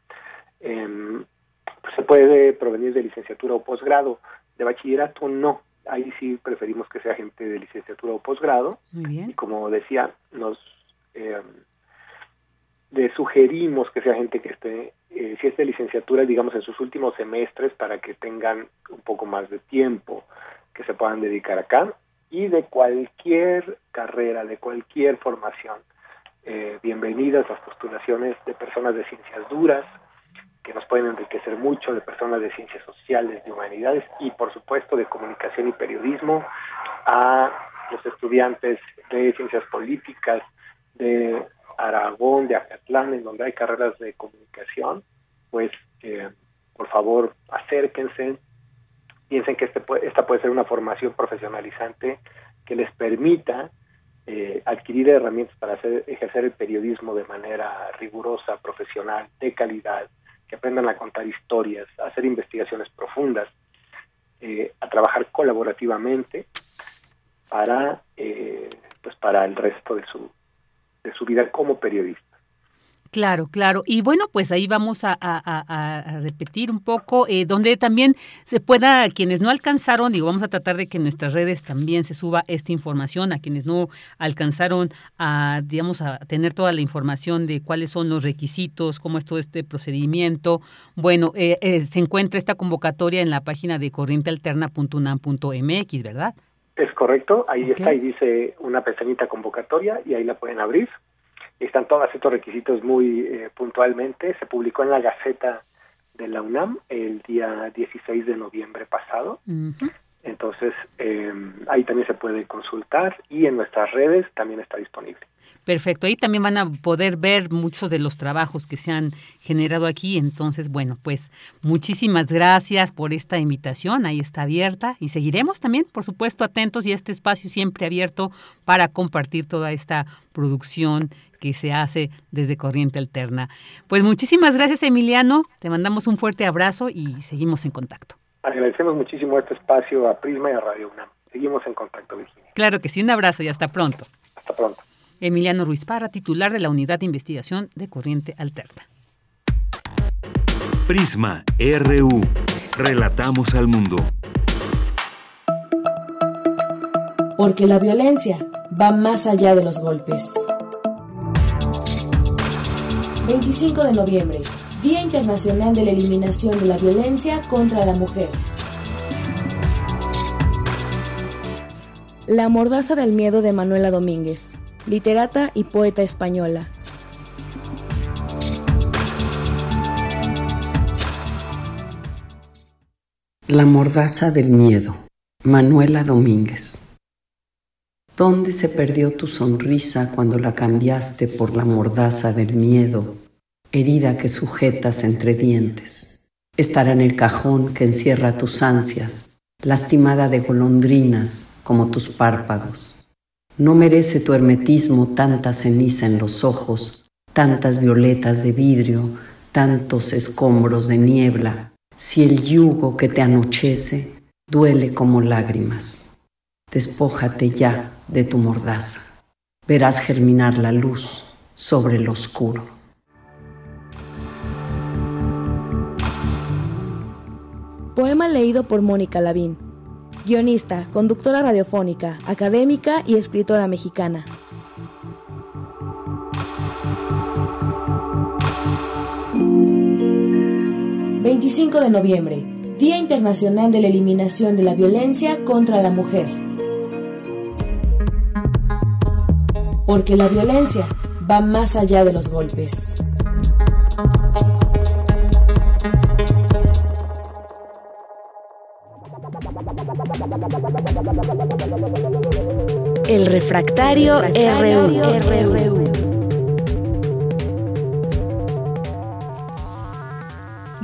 Pues se puede provenir de licenciatura o posgrado. De bachillerato no. Ahí sí preferimos que sea gente de licenciatura o posgrado. Y como decía, nos eh, le sugerimos que sea gente que esté, eh, si es de licenciatura, digamos, en sus últimos semestres para que tengan un poco más de tiempo que se puedan dedicar acá y de cualquier carrera, de cualquier formación. Eh, bienvenidas las postulaciones de personas de ciencias duras, que nos pueden enriquecer mucho, de personas de ciencias sociales, de humanidades y por supuesto de comunicación y periodismo, a los estudiantes de ciencias políticas, de Aragón, de Acatlán, en donde hay carreras de comunicación, pues eh, por favor acérquense, piensen que este esta puede ser una formación profesionalizante que les permita eh, adquirir herramientas para hacer, ejercer el periodismo de manera rigurosa, profesional, de calidad, que aprendan a contar historias, a hacer investigaciones profundas, eh, a trabajar colaborativamente para, pues para el resto de su, de su vida como periodista. Claro, claro. Y bueno, pues ahí vamos a, repetir un poco, eh, donde también se pueda, quienes no alcanzaron, digo, vamos a tratar de que en nuestras redes también se suba esta información, a quienes no alcanzaron a, digamos, a tener toda la información de cuáles son los requisitos, cómo es todo este procedimiento. Bueno, eh, eh, se encuentra esta convocatoria en la página de corrientealterna.unam.mx, ¿verdad? Es correcto, ahí está, ahí dice una pestañita convocatoria y ahí la pueden abrir. Están todos estos requisitos muy eh, puntualmente. Se publicó en la Gaceta de la UNAM el día 16 de noviembre pasado. Entonces, eh, ahí también se puede consultar y en nuestras redes también está disponible. Perfecto, ahí también van a poder ver muchos de los trabajos que se han generado aquí. Entonces, bueno, pues muchísimas gracias por esta invitación, ahí está abierta y seguiremos también, por supuesto, atentos y este espacio siempre abierto para compartir toda esta producción que se hace desde Corriente Alterna. Pues muchísimas gracias, Emiliano, te mandamos un fuerte abrazo y seguimos en contacto. Agradecemos muchísimo este espacio a Prisma y a Radio UNAM. Seguimos en contacto, Virginia. Claro que sí, un abrazo y hasta pronto. Hasta pronto. Emiliano Ruiz Parra, titular de la Unidad de Investigación de Corriente Alterna. Prisma RU. Relatamos al mundo. Porque la violencia va más allá de los golpes. 25 de noviembre, Día Internacional de la Eliminación de la Violencia contra la Mujer. La mordaza del miedo de Manuela Domínguez, literata y poeta española. La mordaza del miedo, Manuela Domínguez. ¿Dónde se perdió tu sonrisa cuando la cambiaste por la mordaza del miedo, herida que sujetas entre dientes? Estará en el cajón que encierra tus ansias, lastimada de golondrinas como tus párpados. No merece tu hermetismo tanta ceniza en los ojos, tantas violetas de vidrio, tantos escombros de niebla, si el yugo que te anochece duele como lágrimas. Despójate ya de tu mordaza. Verás germinar la luz sobre lo oscuro. Poema leído por Mónica Lavín, guionista, conductora radiofónica, académica y escritora mexicana. ...25 de noviembre... ...Día Internacional de la Eliminación de la Violencia contra la Mujer... Porque la violencia va más allá de los golpes. El refractario, RU.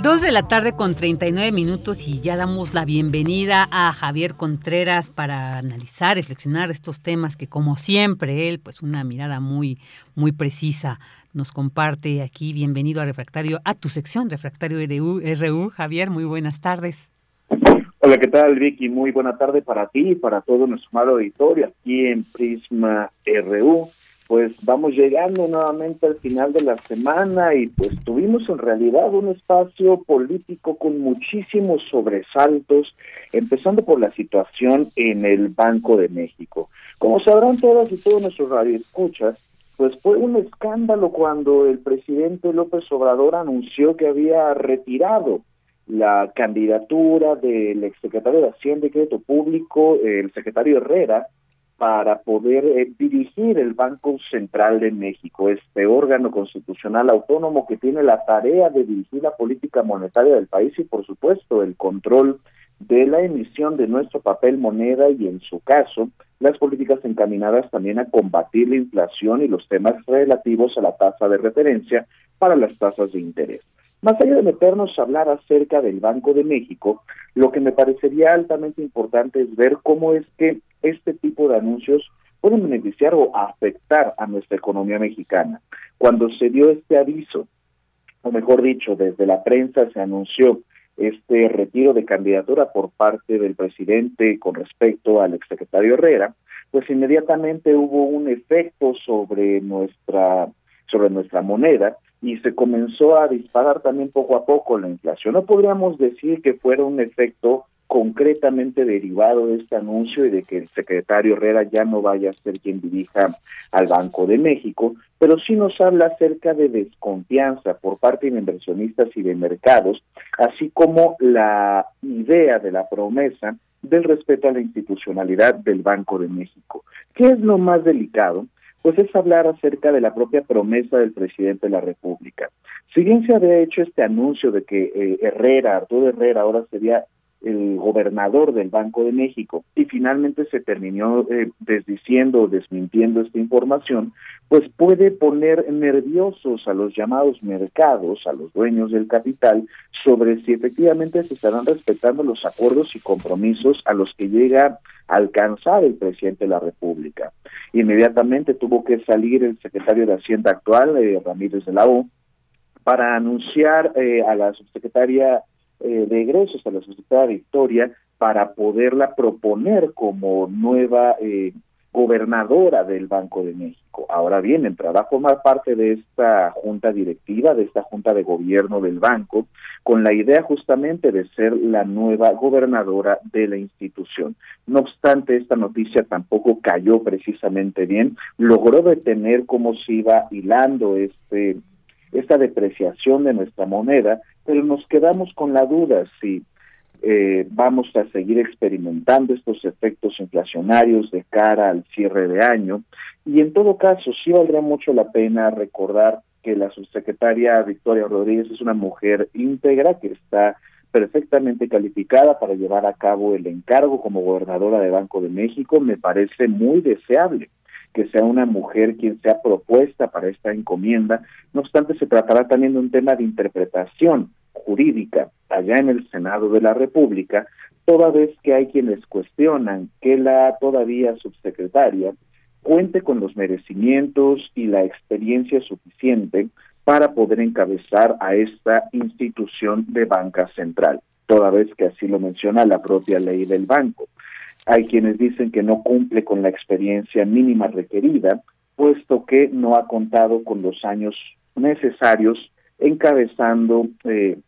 Dos de la tarde con 39 minutos y ya damos la bienvenida a Javier Contreras para analizar, reflexionar estos temas que como siempre él, pues una mirada muy, muy precisa nos comparte aquí. Bienvenido a Refractario, a tu sección Refractario RU. RU. Javier, muy buenas tardes. Hola, ¿qué tal, Vicky? Muy buena tarde para ti y para todo nuestro amado auditorio aquí en Prisma RU. Pues vamos llegando nuevamente al final de la semana y pues tuvimos en realidad un espacio político con muchísimos sobresaltos, empezando por la situación en el Banco de México. Como sabrán todas y todos nuestros radioescuchas, pues fue un escándalo cuando el presidente López Obrador anunció que había retirado la candidatura del exsecretario de Hacienda y Crédito Público, el secretario Herrera, para poder eh, dirigir el Banco Central de México, este órgano constitucional autónomo que tiene la tarea de dirigir la política monetaria del país y, por supuesto, el control de la emisión de nuestro papel moneda y, en su caso, las políticas encaminadas también a combatir la inflación y los temas relativos a la tasa de referencia para las tasas de interés. Más allá de meternos a hablar acerca del Banco de México, lo que me parecería altamente importante es ver cómo es que este tipo de anuncios pueden beneficiar o afectar a nuestra economía mexicana. Cuando se dio este aviso, o mejor dicho, desde la prensa se anunció este retiro de candidatura por parte del presidente con respecto al exsecretario Herrera, pues inmediatamente hubo un efecto sobre nuestra sobre nuestra moneda y se comenzó a disparar también poco a poco la inflación. No podríamos decir que fuera un efecto concretamente derivado de este anuncio y de que el secretario Herrera ya no vaya a ser quien dirija al Banco de México, pero sí nos habla acerca de desconfianza por parte de inversionistas y de mercados, así como la idea de la promesa del respeto a la institucionalidad del Banco de México. ¿Qué es lo más delicado? Pues es hablar acerca de la propia promesa del presidente de la República. Si bien se había hecho este anuncio de que eh, Herrera, Arturo Herrera, ahora sería el gobernador del Banco de México y finalmente se terminó eh, desdiciendo o desmintiendo esta información, pues puede poner nerviosos a los llamados mercados, a los dueños del capital, sobre si efectivamente se estarán respetando los acuerdos y compromisos a los que llega alcanzar el presidente de la República. Inmediatamente tuvo que salir el secretario de Hacienda actual, eh, Ramírez de la O, para anunciar eh, a la subsecretaria eh, de egresos, a la subsecretaria Victoria, para poderla proponer como nueva gobernadora del Banco de México. Ahora bien, entrará a formar parte de esta junta directiva, de esta junta de gobierno del banco, con la idea justamente de ser la nueva gobernadora de la institución. No obstante, esta noticia tampoco cayó precisamente bien, logró detener cómo se iba hilando este esta depreciación de nuestra moneda, pero nos quedamos con la duda si eh, vamos a seguir experimentando estos efectos inflacionarios de cara al cierre de año. Y en todo caso, sí valdría mucho la pena recordar que la subsecretaria Victoria Rodríguez es una mujer íntegra que está perfectamente calificada para llevar a cabo el encargo como gobernadora de Banco de México. Me parece muy deseable que sea una mujer quien sea propuesta para esta encomienda. No obstante, se tratará también de un tema de interpretación jurídica allá en el Senado de la República, toda vez que hay quienes cuestionan que la todavía subsecretaria cuente con los merecimientos y la experiencia suficiente para poder encabezar a esta institución de banca central, toda vez que así lo menciona la propia ley del banco. Hay quienes dicen que no cumple con la experiencia mínima requerida, puesto que no ha contado con los años necesarios encabezando eh,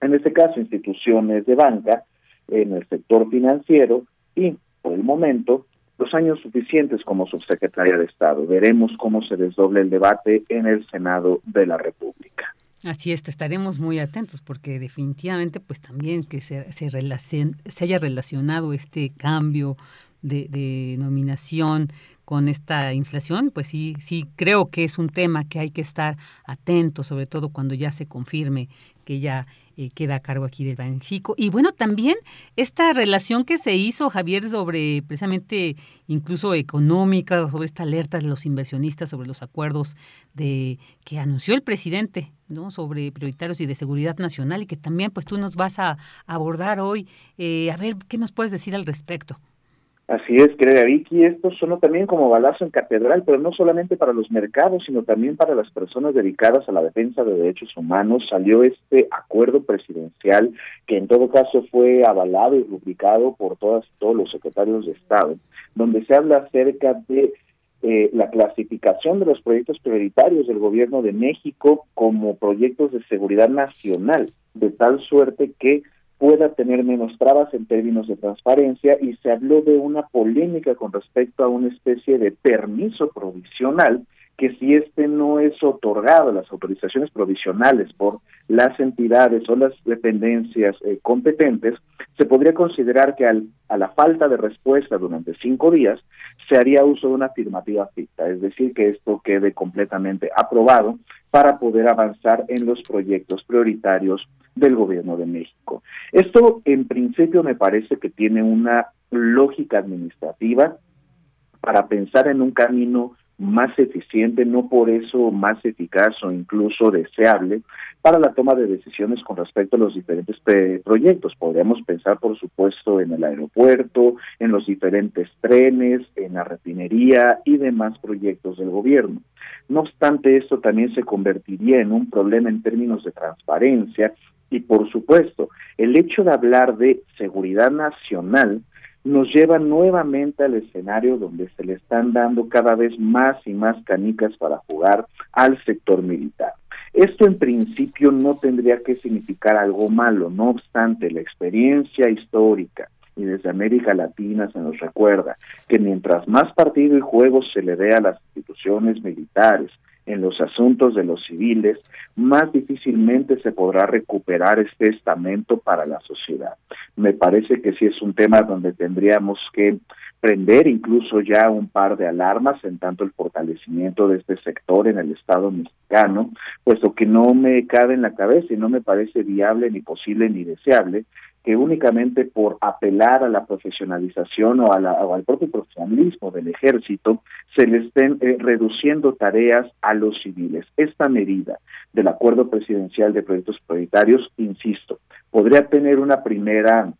en este caso instituciones de banca, en el sector financiero y, por el momento, los años suficientes como subsecretaria de Estado. Veremos cómo se desdoble el debate en el Senado de la República. Así es, estaremos muy atentos porque definitivamente pues también que se, se, se haya relacionado este cambio de, de, nominación con esta inflación, pues sí, sí creo que es un tema que hay que estar atentos, sobre todo cuando ya se confirme que ya eh, queda a cargo aquí del Banxico. Y bueno, también esta relación que se hizo, Javier, sobre precisamente incluso económica, sobre esta alerta de los inversionistas, sobre los acuerdos de que anunció el presidente, ¿no? sobre prioritarios y de seguridad nacional, y que también pues tú nos vas a abordar hoy. Eh, a ver, ¿qué nos puedes decir al respecto? Así es, querida Vicky, esto sonó también como balazo en catedral, pero no solamente para los mercados, sino también para las personas dedicadas a la defensa de derechos humanos. Salió este acuerdo presidencial que en todo caso fue avalado y rubricado por todas todos los secretarios de Estado, donde se habla acerca de eh, la clasificación de los proyectos prioritarios del gobierno de México como proyectos de seguridad nacional, de tal suerte que pueda tener menos trabas en términos de transparencia y se habló de una polémica con respecto a una especie de permiso provisional que si este no es otorgado, las autorizaciones provisionales por las entidades o las dependencias eh, competentes, se podría considerar que al, a la falta de respuesta durante cinco días se haría uso de una afirmativa ficta, es decir, que esto quede completamente aprobado para poder avanzar en los proyectos prioritarios del gobierno de México. Esto en principio me parece que tiene una lógica administrativa para pensar en un camino más eficiente, no por eso más eficaz o incluso deseable para la toma de decisiones con respecto a los diferentes proyectos. Podríamos pensar, por supuesto, en el aeropuerto, en los diferentes trenes, en la refinería y demás proyectos del gobierno. No obstante, esto también se convertiría en un problema en términos de transparencia y, por supuesto, el hecho de hablar de seguridad nacional nos lleva nuevamente al escenario donde se le están dando cada vez más y más canicas para jugar al sector militar. Esto en principio no tendría que significar algo malo, no obstante, la experiencia histórica y desde América Latina se nos recuerda que mientras más partido y juego se le dé a las instituciones militares, en los asuntos de los civiles, más difícilmente se podrá recuperar este estamento para la sociedad. Me parece que sí es un tema donde tendríamos que prender incluso ya un par de alarmas en tanto el fortalecimiento de este sector en el Estado mexicano, puesto que no me cabe en la cabeza y no me parece viable ni posible ni deseable que únicamente por apelar a la profesionalización o, a la, o al propio profesionalismo del ejército se le estén eh, reduciendo tareas a los civiles. Esta medida del acuerdo presidencial de proyectos prioritarios, insisto, podría tener una primera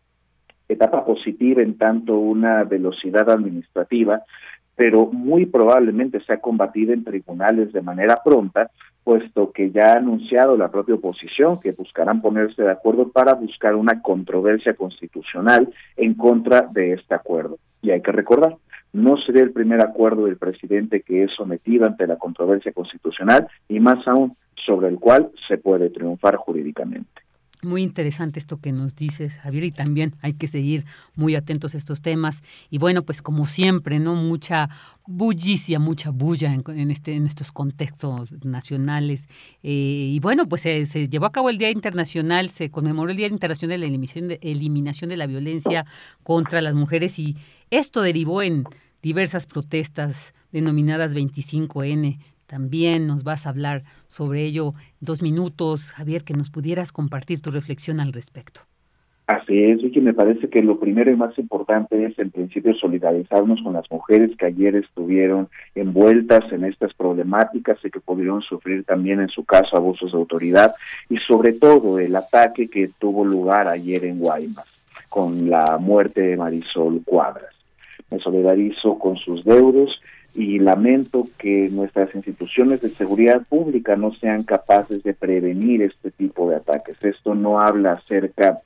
etapa positiva en tanto una velocidad administrativa, pero muy probablemente sea combatida en tribunales de manera pronta puesto que ya ha anunciado la propia oposición que buscarán ponerse de acuerdo para buscar una controversia constitucional en contra de este acuerdo. Y hay que recordar, no sería el primer acuerdo del presidente que es sometido ante la controversia constitucional y más aún sobre el cual se puede triunfar jurídicamente. Muy interesante esto que nos dices, Javier, y también hay que seguir muy atentos a estos temas. Y bueno, pues como siempre, ¿no? Mucha bullicia, mucha bulla en, este, en estos contextos nacionales. Eh, y bueno, pues se, llevó a cabo el Día Internacional, se conmemoró el Día Internacional de la Eliminación de, eliminación de la Violencia contra las Mujeres y esto derivó en diversas protestas denominadas 25N también nos vas a hablar sobre ello dos minutos, Javier, que nos pudieras compartir tu reflexión al respecto. Así es, Vicky, me parece que lo primero y más importante es en principio solidarizarnos con las mujeres que ayer estuvieron envueltas en estas problemáticas y que pudieron sufrir también en su caso abusos de autoridad y sobre todo el ataque que tuvo lugar ayer en Guaymas con la muerte de Marisol Cuadras. Me solidarizo con sus deudos y lamento que nuestras instituciones de seguridad pública no sean capaces de prevenir este tipo de ataques. Esto no habla acerca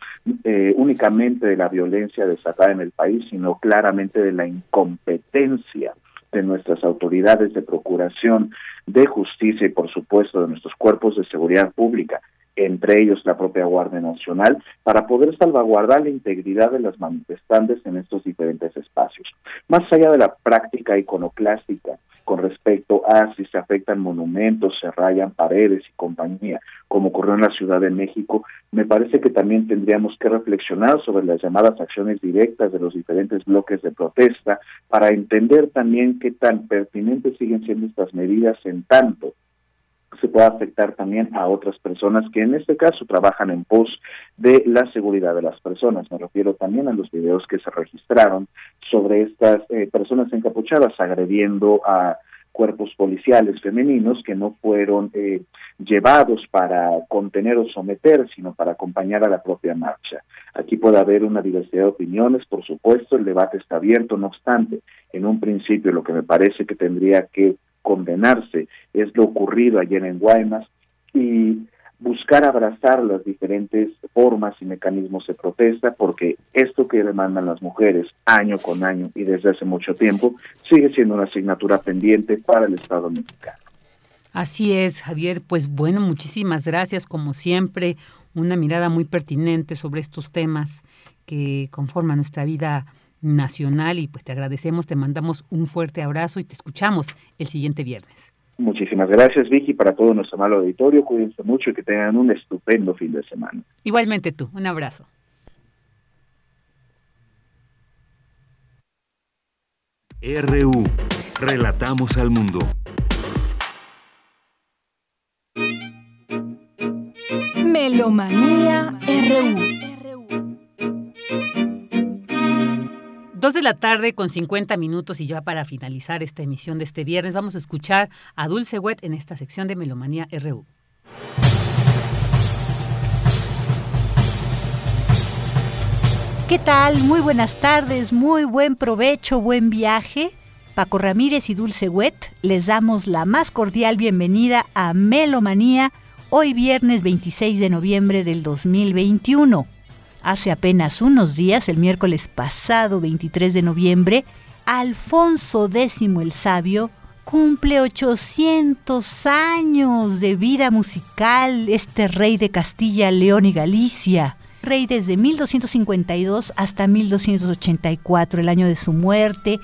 eh, únicamente de la violencia desatada en el país, sino claramente de la incompetencia de nuestras autoridades de procuración de justicia y por supuesto de nuestros cuerpos de seguridad pública entre ellos la propia Guardia Nacional, para poder salvaguardar la integridad de las manifestantes en estos diferentes espacios. Más allá de la práctica iconoclástica con respecto a si se afectan monumentos, se rayan paredes y compañía, como ocurrió en la Ciudad de México, me parece que también tendríamos que reflexionar sobre las llamadas acciones directas de los diferentes bloques de protesta para entender también qué tan pertinentes siguen siendo estas medidas en tanto se puede afectar también a otras personas que en este caso trabajan en pos de la seguridad de las personas. Me refiero también a los videos que se registraron sobre estas eh, personas encapuchadas agrediendo a cuerpos policiales femeninos que no fueron eh, llevados para contener o someter, sino para acompañar a la propia marcha. Aquí puede haber una diversidad de opiniones, por supuesto, el debate está abierto, no obstante, en un principio lo que me parece que tendría que condenarse es lo ocurrido ayer en Guaymas y buscar abrazar las diferentes formas y mecanismos de protesta, porque esto que demandan las mujeres año con año y desde hace mucho tiempo sigue siendo una asignatura pendiente para el Estado mexicano. Así es, Javier. Pues bueno, muchísimas gracias, como siempre, una mirada muy pertinente sobre estos temas que conforman nuestra vida nacional y pues te agradecemos, te mandamos un fuerte abrazo y te escuchamos el siguiente viernes. Muchísimas gracias Vicky, para todo nuestro malo auditorio, cuídense mucho y que tengan un estupendo fin de semana. Igualmente tú, un abrazo. RU, relatamos al mundo. Melomanía RU. Dos de la tarde con 50 minutos y ya para finalizar esta emisión de este viernes vamos a escuchar a Dulce Wet en esta sección de Melomanía RU. ¿Qué tal? Muy buenas tardes, muy buen provecho, buen viaje. Paco Ramírez y Dulce Wet les damos la más cordial bienvenida a Melomanía hoy viernes 26 de noviembre del 2021. Hace apenas unos días, el miércoles pasado 23 de noviembre, Alfonso X el Sabio cumple 800 años de vida musical, este rey de Castilla, León y Galicia. Rey desde 1252 hasta 1284, el año de su muerte,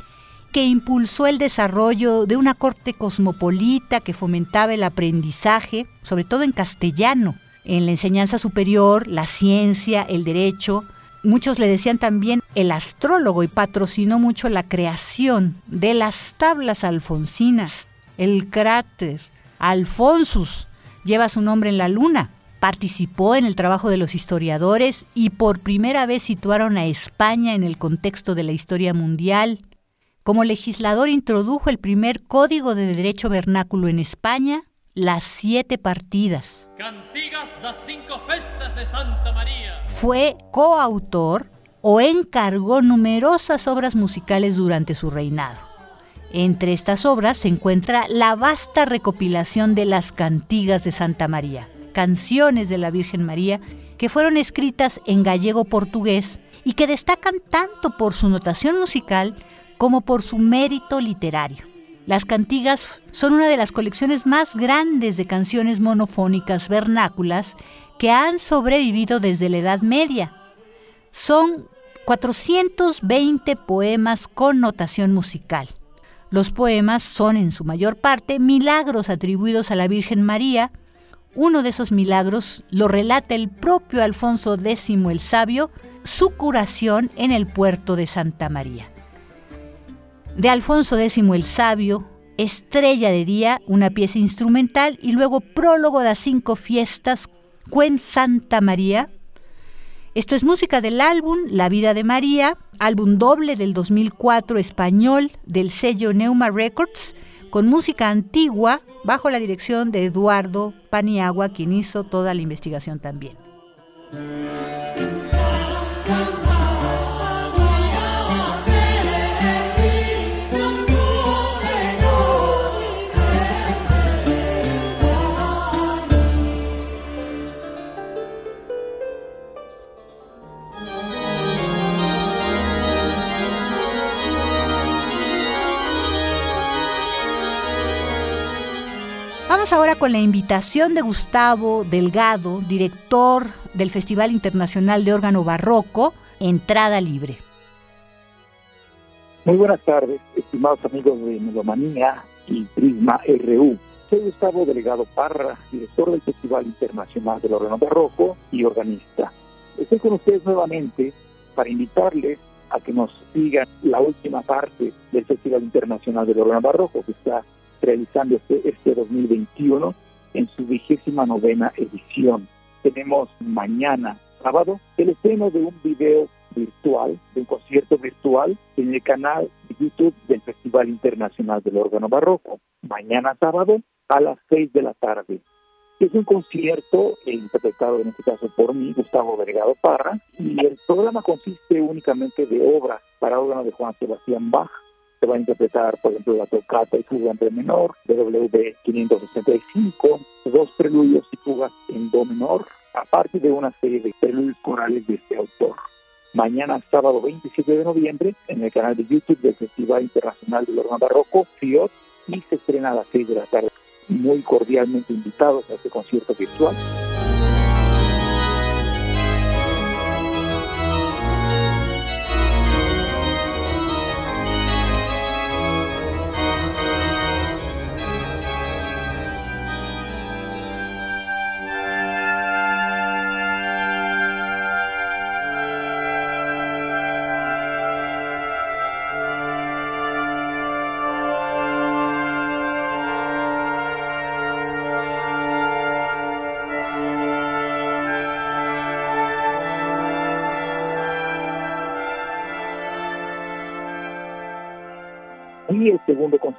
que impulsó el desarrollo de una corte cosmopolita que fomentaba el aprendizaje, sobre todo en castellano, en la enseñanza superior, la ciencia, el derecho. Muchos le decían también el astrólogo y patrocinó mucho la creación de las tablas alfonsinas. El cráter Alfonsus lleva su nombre en la luna. Participó en el trabajo de los historiadores y por primera vez situaron a España en el contexto de la historia mundial. Como legislador introdujo el primer código de derecho vernáculo en España las siete partidas. Cantigas das cinco festas de Santa María. Fue coautor o encargó numerosas obras musicales durante su reinado. Entre estas obras se encuentra la vasta recopilación de las cantigas de Santa María, canciones de la Virgen María que fueron escritas en gallego-portugués y que destacan tanto por su notación musical como por su mérito literario. Las cantigas son una de las colecciones más grandes de canciones monofónicas vernáculas que han sobrevivido desde la Edad Media. Son 420 poemas con notación musical. Los poemas son en su mayor parte milagros atribuidos a la Virgen María. Uno de esos milagros lo relata el propio Alfonso X el Sabio, su curación en el puerto de Santa María. De Alfonso X el Sabio, Estrella de Día, una pieza instrumental, y luego Prólogo de las cinco fiestas, Cuen Santa María, esto es música del álbum La vida de María, álbum doble del 2004 español del sello Neuma Records, con música antigua bajo la dirección de Eduardo Paniagua, quien hizo toda la investigación también. Vamos ahora con la invitación de Gustavo Delgado, director del Festival Internacional de Órgano Barroco, Entrada Libre. Muy buenas tardes, estimados amigos de Melomanía y Prisma RU. Soy Gustavo Delgado Parra, director del Festival Internacional del Órgano Barroco y organista. Estoy con ustedes nuevamente para invitarles a que nos sigan la última parte del Festival Internacional del Órgano Barroco, que está realizando este, este 2021 en su vigésima novena edición. Tenemos mañana, sábado, el estreno de un video virtual, de un concierto virtual en el canal de YouTube del Festival Internacional del Órgano Barroco. Mañana sábado a las 6 de la tarde. Es un concierto interpretado en este caso por mí, Gustavo Vergado Parra, y el programa consiste únicamente de obras para órgano de Juan Sebastián Bach, se va a interpretar, por ejemplo, la tocata y fuga en re menor, WB 565, dos preludios y fugas en do menor, aparte de una serie de preludios corales de este autor. Mañana, sábado 27 de noviembre, en el canal de YouTube del Festival Internacional del Órgano Barroco, FIOT, y se estrena a las 6 de la tarde. Muy cordialmente invitados a este concierto virtual.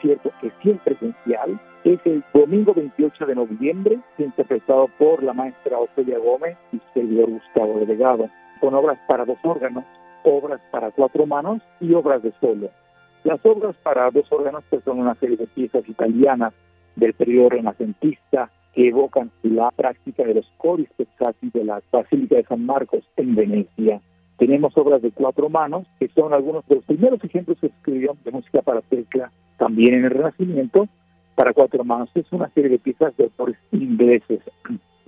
Concierto, que sí es presencial, es el domingo 28 de noviembre, interpretado por la maestra Ofelia Gómez y servidor Gustavo Delegado, con obras para dos órganos, obras para cuatro manos y obras de solo. Las obras para dos órganos pues, son una serie de piezas italianas del periodo renacentista que evocan la práctica de los coris pezzati de la Basílica de San Marcos en Venecia. Tenemos obras de cuatro manos, que son algunos de los primeros ejemplos que escribieron de música para tecla también en el Renacimiento, para cuatro manos. Es una serie de piezas de autores ingleses.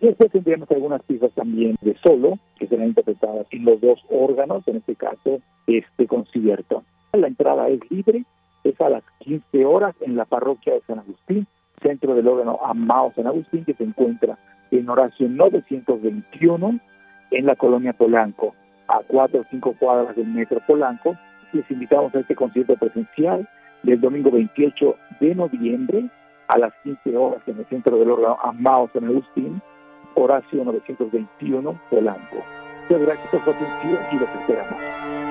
Y después tendríamos algunas piezas también de solo, que serán interpretadas en los dos órganos, en este caso, este concierto. La entrada es libre, es a las 15 horas en la parroquia de San Agustín, centro del órgano Amado San Agustín, que se encuentra en Horacio 921, en la colonia Polanco a cuatro o cinco cuadras del Metro Polanco. Les invitamos a este concierto presencial del domingo 28 de noviembre a las 15 horas en el centro del órgano Amado San Agustín, Horacio 921 Polanco. Muchas gracias por su atención y los esperamos.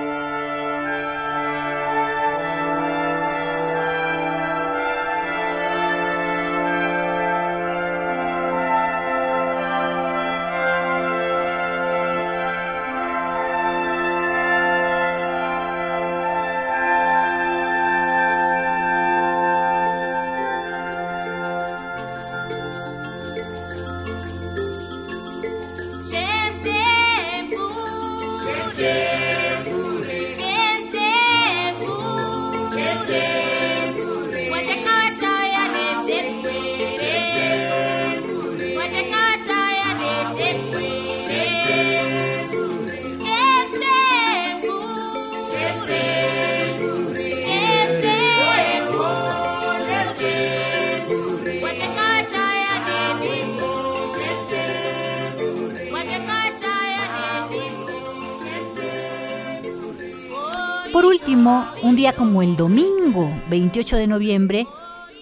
Un día como el domingo 28 de noviembre,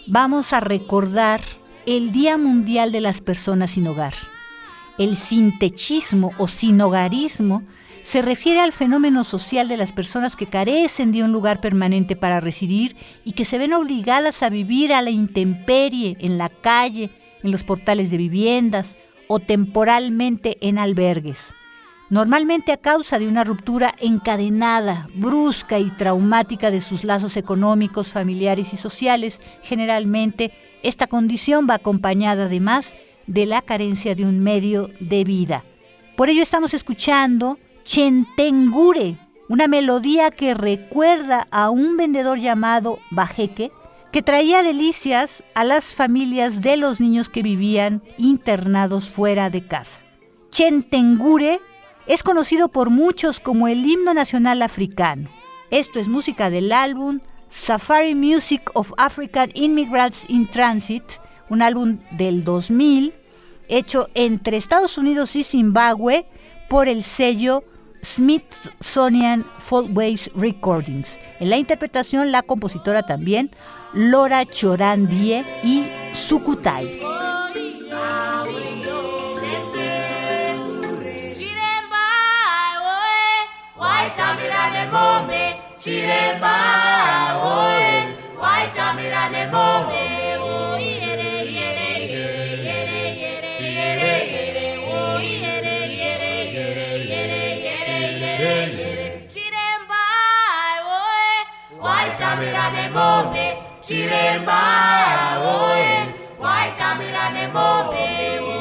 vamos a recordar el Día Mundial de las Personas sin Hogar. El sintechismo o sinogarismo se refiere al fenómeno social de las personas que carecen de un lugar permanente para residir y que se ven obligadas a vivir a la intemperie, en la calle, en los portales de viviendas o temporalmente en albergues normalmente a causa de una ruptura encadenada, brusca y traumática de sus lazos económicos, familiares y sociales. Generalmente esta condición va acompañada además de la carencia de un medio de vida. Por ello estamos escuchando Chentengure, una melodía que recuerda a un vendedor llamado Bajeque, que traía delicias a las familias de los niños que vivían internados fuera de casa. Chentengure es conocido por muchos como el himno nacional africano. Esto es música del álbum Safari Music of African Immigrants in Transit, un álbum del 2000 hecho entre Estados Unidos y Zimbabue por el sello Smithsonian Waves Recordings. En la interpretación, la compositora también, Laura Chorandie y Sukutai. waitamirane mome chiremba oe waitamirane mome chiremba oe waitamirane mome chiremba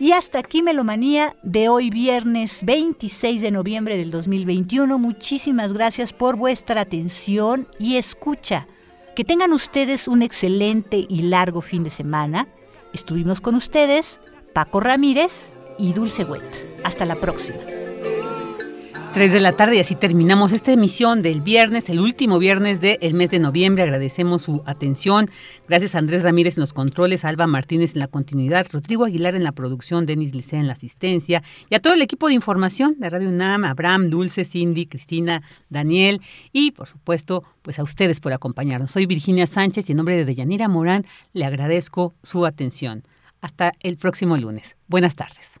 Y hasta aquí Melomanía de hoy viernes 26 de noviembre del 2021. Muchísimas gracias por vuestra atención y escucha. Que tengan ustedes un excelente y largo fin de semana. Estuvimos con ustedes Paco Ramírez y Dulce Wet. Hasta la próxima. 3 de la tarde y así terminamos esta emisión del viernes, el último viernes del mes de noviembre. Agradecemos su atención. Gracias a Andrés Ramírez en los controles, Alba Martínez en la continuidad, Rodrigo Aguilar en la producción, Denis Licea en la asistencia y a todo el equipo de información de Radio UNAM, Abraham, Dulce, Cindy, Cristina, Daniel y por supuesto pues a ustedes por acompañarnos. Soy Virginia Sánchez y en nombre de Deyanira Morán le agradezco su atención. Hasta el próximo lunes. Buenas tardes.